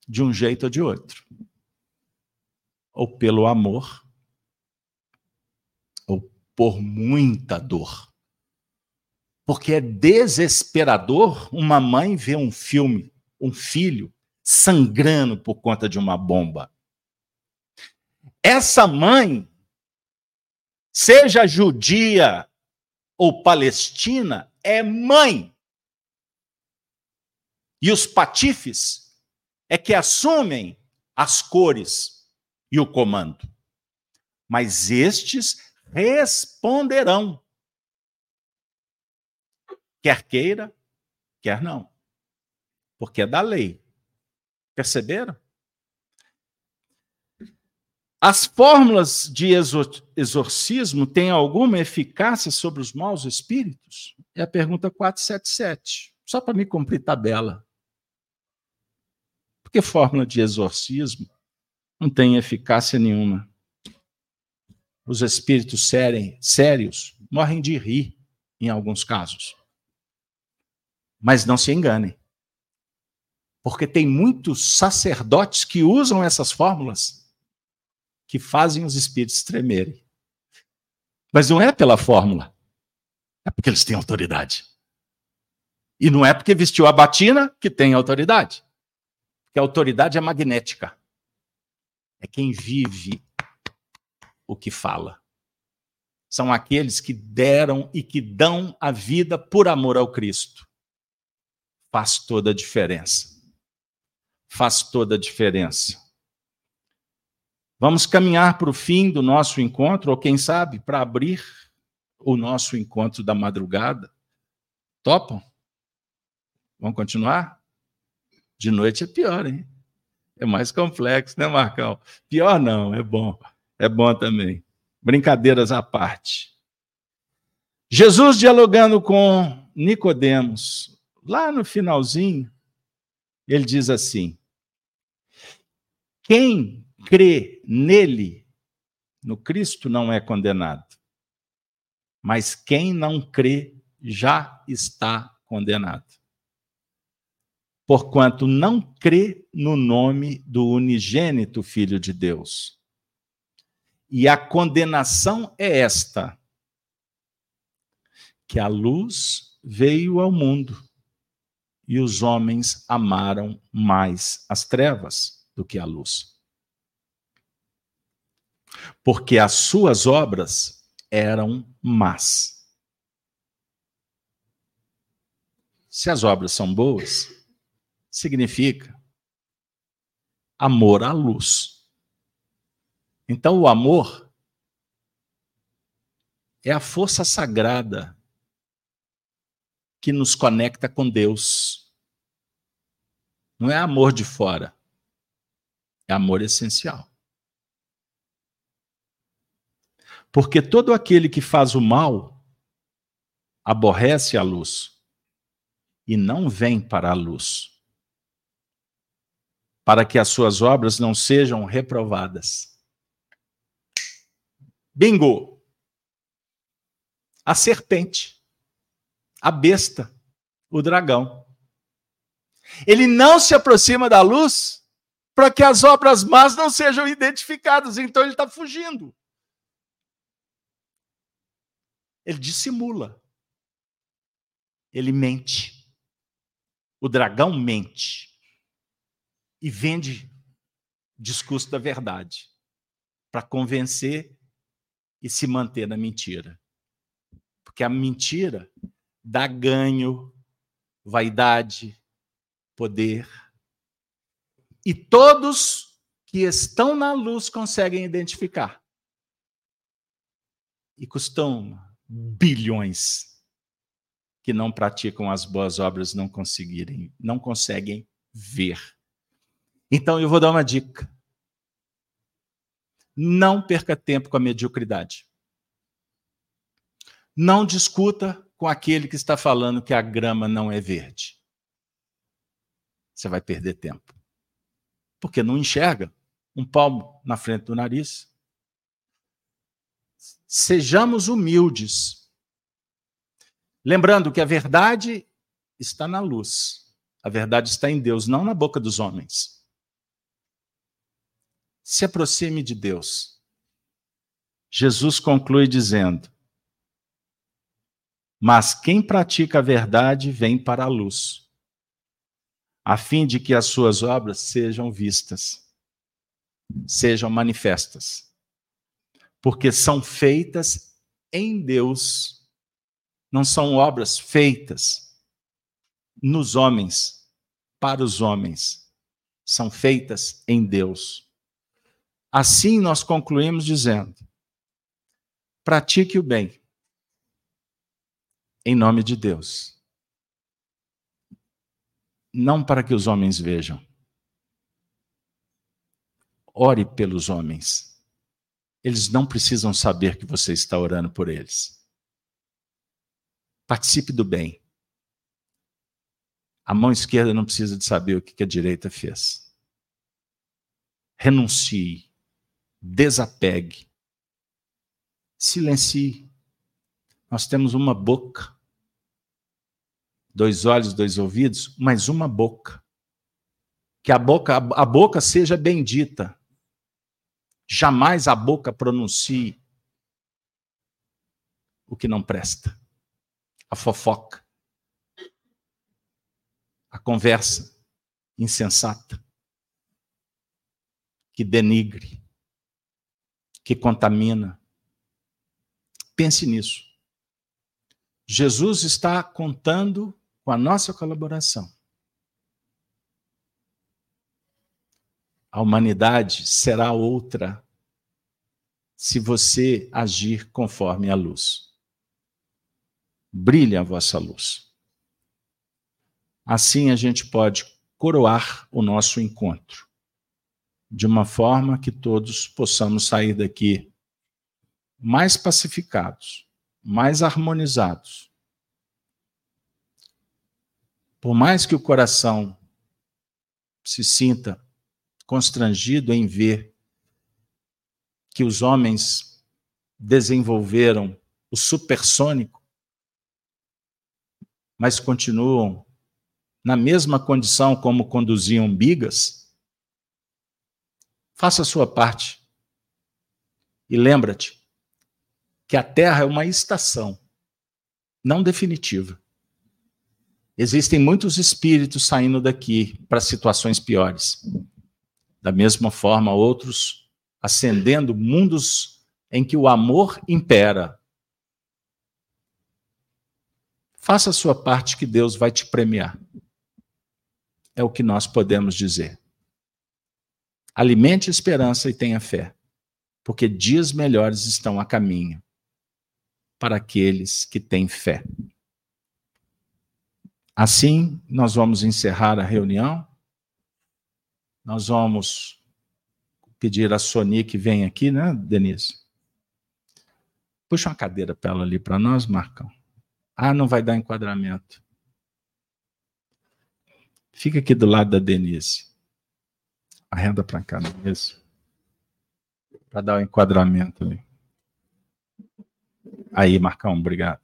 [SPEAKER 2] De um jeito ou de outro. Ou pelo amor, ou por muita dor. Porque é desesperador uma mãe ver um filme, um filho, sangrando por conta de uma bomba. Essa mãe, seja judia ou palestina, é mãe. E os patifes é que assumem as cores e o comando. Mas estes responderão Quer queira, quer não. Porque é da lei. Perceberam? As fórmulas de exorcismo têm alguma eficácia sobre os maus espíritos? É a pergunta 477. Só para me cumprir tabela. Porque fórmula de exorcismo não tem eficácia nenhuma. Os espíritos sérios morrem de rir em alguns casos. Mas não se enganem. Porque tem muitos sacerdotes que usam essas fórmulas que fazem os espíritos tremerem. Mas não é pela fórmula. É porque eles têm autoridade. E não é porque vestiu a batina que tem autoridade. Porque a autoridade é magnética. É quem vive o que fala. São aqueles que deram e que dão a vida por amor ao Cristo faz toda a diferença. Faz toda a diferença. Vamos caminhar para o fim do nosso encontro, ou quem sabe, para abrir o nosso encontro da madrugada. Topam? Vamos continuar? De noite é pior, hein? É mais complexo, né, Marcão? Pior não, é bom. É bom também. Brincadeiras à parte. Jesus dialogando com Nicodemos, lá no finalzinho, ele diz assim: quem crê nele, no Cristo, não é condenado, mas quem não crê já está condenado. Porquanto não crê no nome do unigênito Filho de Deus. E a condenação é esta: que a luz veio ao mundo e os homens amaram mais as trevas do que a luz. Porque as suas obras eram más. Se as obras são boas, significa amor à luz. Então, o amor é a força sagrada que nos conecta com Deus. Não é amor de fora. É amor essencial. Porque todo aquele que faz o mal aborrece a luz e não vem para a luz, para que as suas obras não sejam reprovadas. Bingo! A serpente, a besta, o dragão. Ele não se aproxima da luz para que as obras más não sejam identificadas, então ele está fugindo. Ele dissimula. Ele mente. O dragão mente. E vende discurso da verdade para convencer e se manter na mentira. Porque a mentira dá ganho, vaidade, poder. E todos que estão na luz conseguem identificar. E custam bilhões que não praticam as boas obras não conseguirem, não conseguem ver. Então eu vou dar uma dica. Não perca tempo com a mediocridade. Não discuta com aquele que está falando que a grama não é verde. Você vai perder tempo. Porque não enxerga um palmo na frente do nariz. Sejamos humildes. Lembrando que a verdade está na luz. A verdade está em Deus, não na boca dos homens. Se aproxime de Deus. Jesus conclui dizendo: Mas quem pratica a verdade vem para a luz, a fim de que as suas obras sejam vistas, sejam manifestas porque são feitas em Deus, não são obras feitas nos homens, para os homens, são feitas em Deus. Assim nós concluímos dizendo: pratique o bem, em nome de Deus, não para que os homens vejam. Ore pelos homens eles não precisam saber que você está orando por eles. Participe do bem. A mão esquerda não precisa de saber o que a direita fez. Renuncie. Desapegue. Silencie. Nós temos uma boca. Dois olhos, dois ouvidos, mas uma boca. Que a boca, a boca seja bendita Jamais a boca pronuncie o que não presta. A fofoca. A conversa insensata. Que denigre. Que contamina. Pense nisso. Jesus está contando com a nossa colaboração. A humanidade será outra se você agir conforme a luz. Brilha a vossa luz. Assim a gente pode coroar o nosso encontro, de uma forma que todos possamos sair daqui mais pacificados, mais harmonizados. Por mais que o coração se sinta constrangido em ver que os homens desenvolveram o supersônico, mas continuam na mesma condição como conduziam bigas, faça a sua parte. E lembra-te que a Terra é uma estação, não definitiva. Existem muitos espíritos saindo daqui para situações piores. Da mesma forma, outros ascendendo mundos em que o amor impera. Faça a sua parte que Deus vai te premiar. É o que nós podemos dizer. Alimente a esperança e tenha fé, porque dias melhores estão a caminho para aqueles que têm fé. Assim, nós vamos encerrar a reunião Nós vamos pedir a Sony que vem aqui, né, Denise? Puxa uma cadeira para ela ali para nós, Marcão. Ah, não vai dar enquadramento. Fica aqui do lado da Denise. Arrenda para cá, Denise. Para dar o enquadramento ali. Aí, Marcão, obrigado.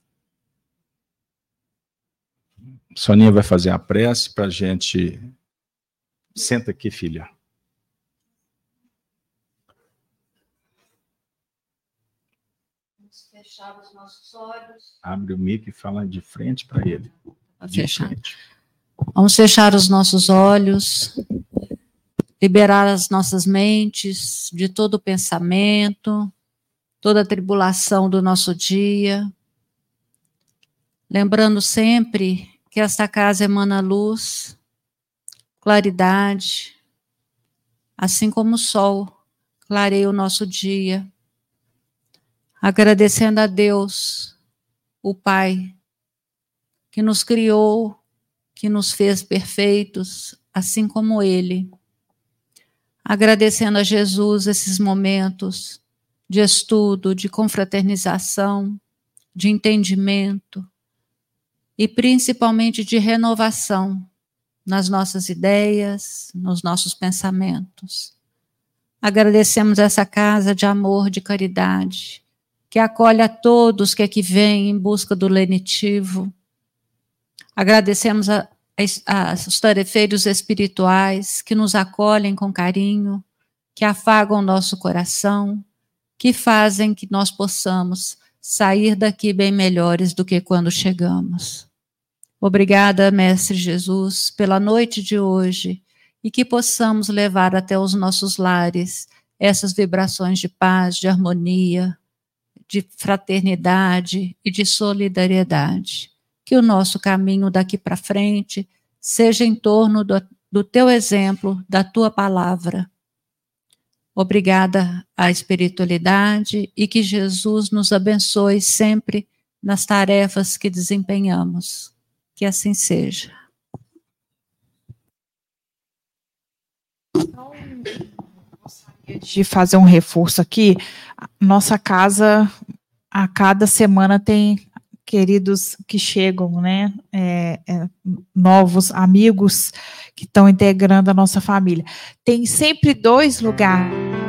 [SPEAKER 2] Soninha vai fazer a prece para a gente. Senta aqui, filha.
[SPEAKER 3] Vamos fechar os nossos olhos.
[SPEAKER 2] Abre o mic e fala de frente para ele.
[SPEAKER 3] De fechar. Vamos fechar os nossos olhos, liberar as nossas mentes de todo pensamento, toda a tribulação do nosso dia. Lembrando sempre que esta casa emana luz, claridade, assim como o sol clareia o nosso dia. Agradecendo a Deus, o Pai, que nos criou, que nos fez perfeitos, assim como Ele. Agradecendo a Jesus esses momentos de estudo, de confraternização, de entendimento e principalmente de renovação nas nossas ideias, nos nossos pensamentos. Agradecemos essa casa de amor, de caridade, que acolhe a todos que aqui vêm em busca do lenitivo. Agradecemos a, a, os tarefeiros espirituais que nos acolhem com carinho, que afagam nosso coração, que fazem que nós possamos sair daqui bem melhores do que quando chegamos. Obrigada, Mestre Jesus, pela noite de hoje e que possamos levar até os nossos lares essas vibrações de paz, de harmonia, de fraternidade e de solidariedade. Que o nosso caminho daqui para frente seja em torno do, do teu exemplo, da tua palavra Obrigada à espiritualidade e que Jesus nos abençoe sempre nas tarefas que desempenhamos. Que assim seja.
[SPEAKER 1] Então, gostaria de fazer um reforço aqui. Nossa casa, a cada semana, tem queridos que chegam, né? É, é, novos amigos que estão integrando a nossa família. Tem sempre dois lugares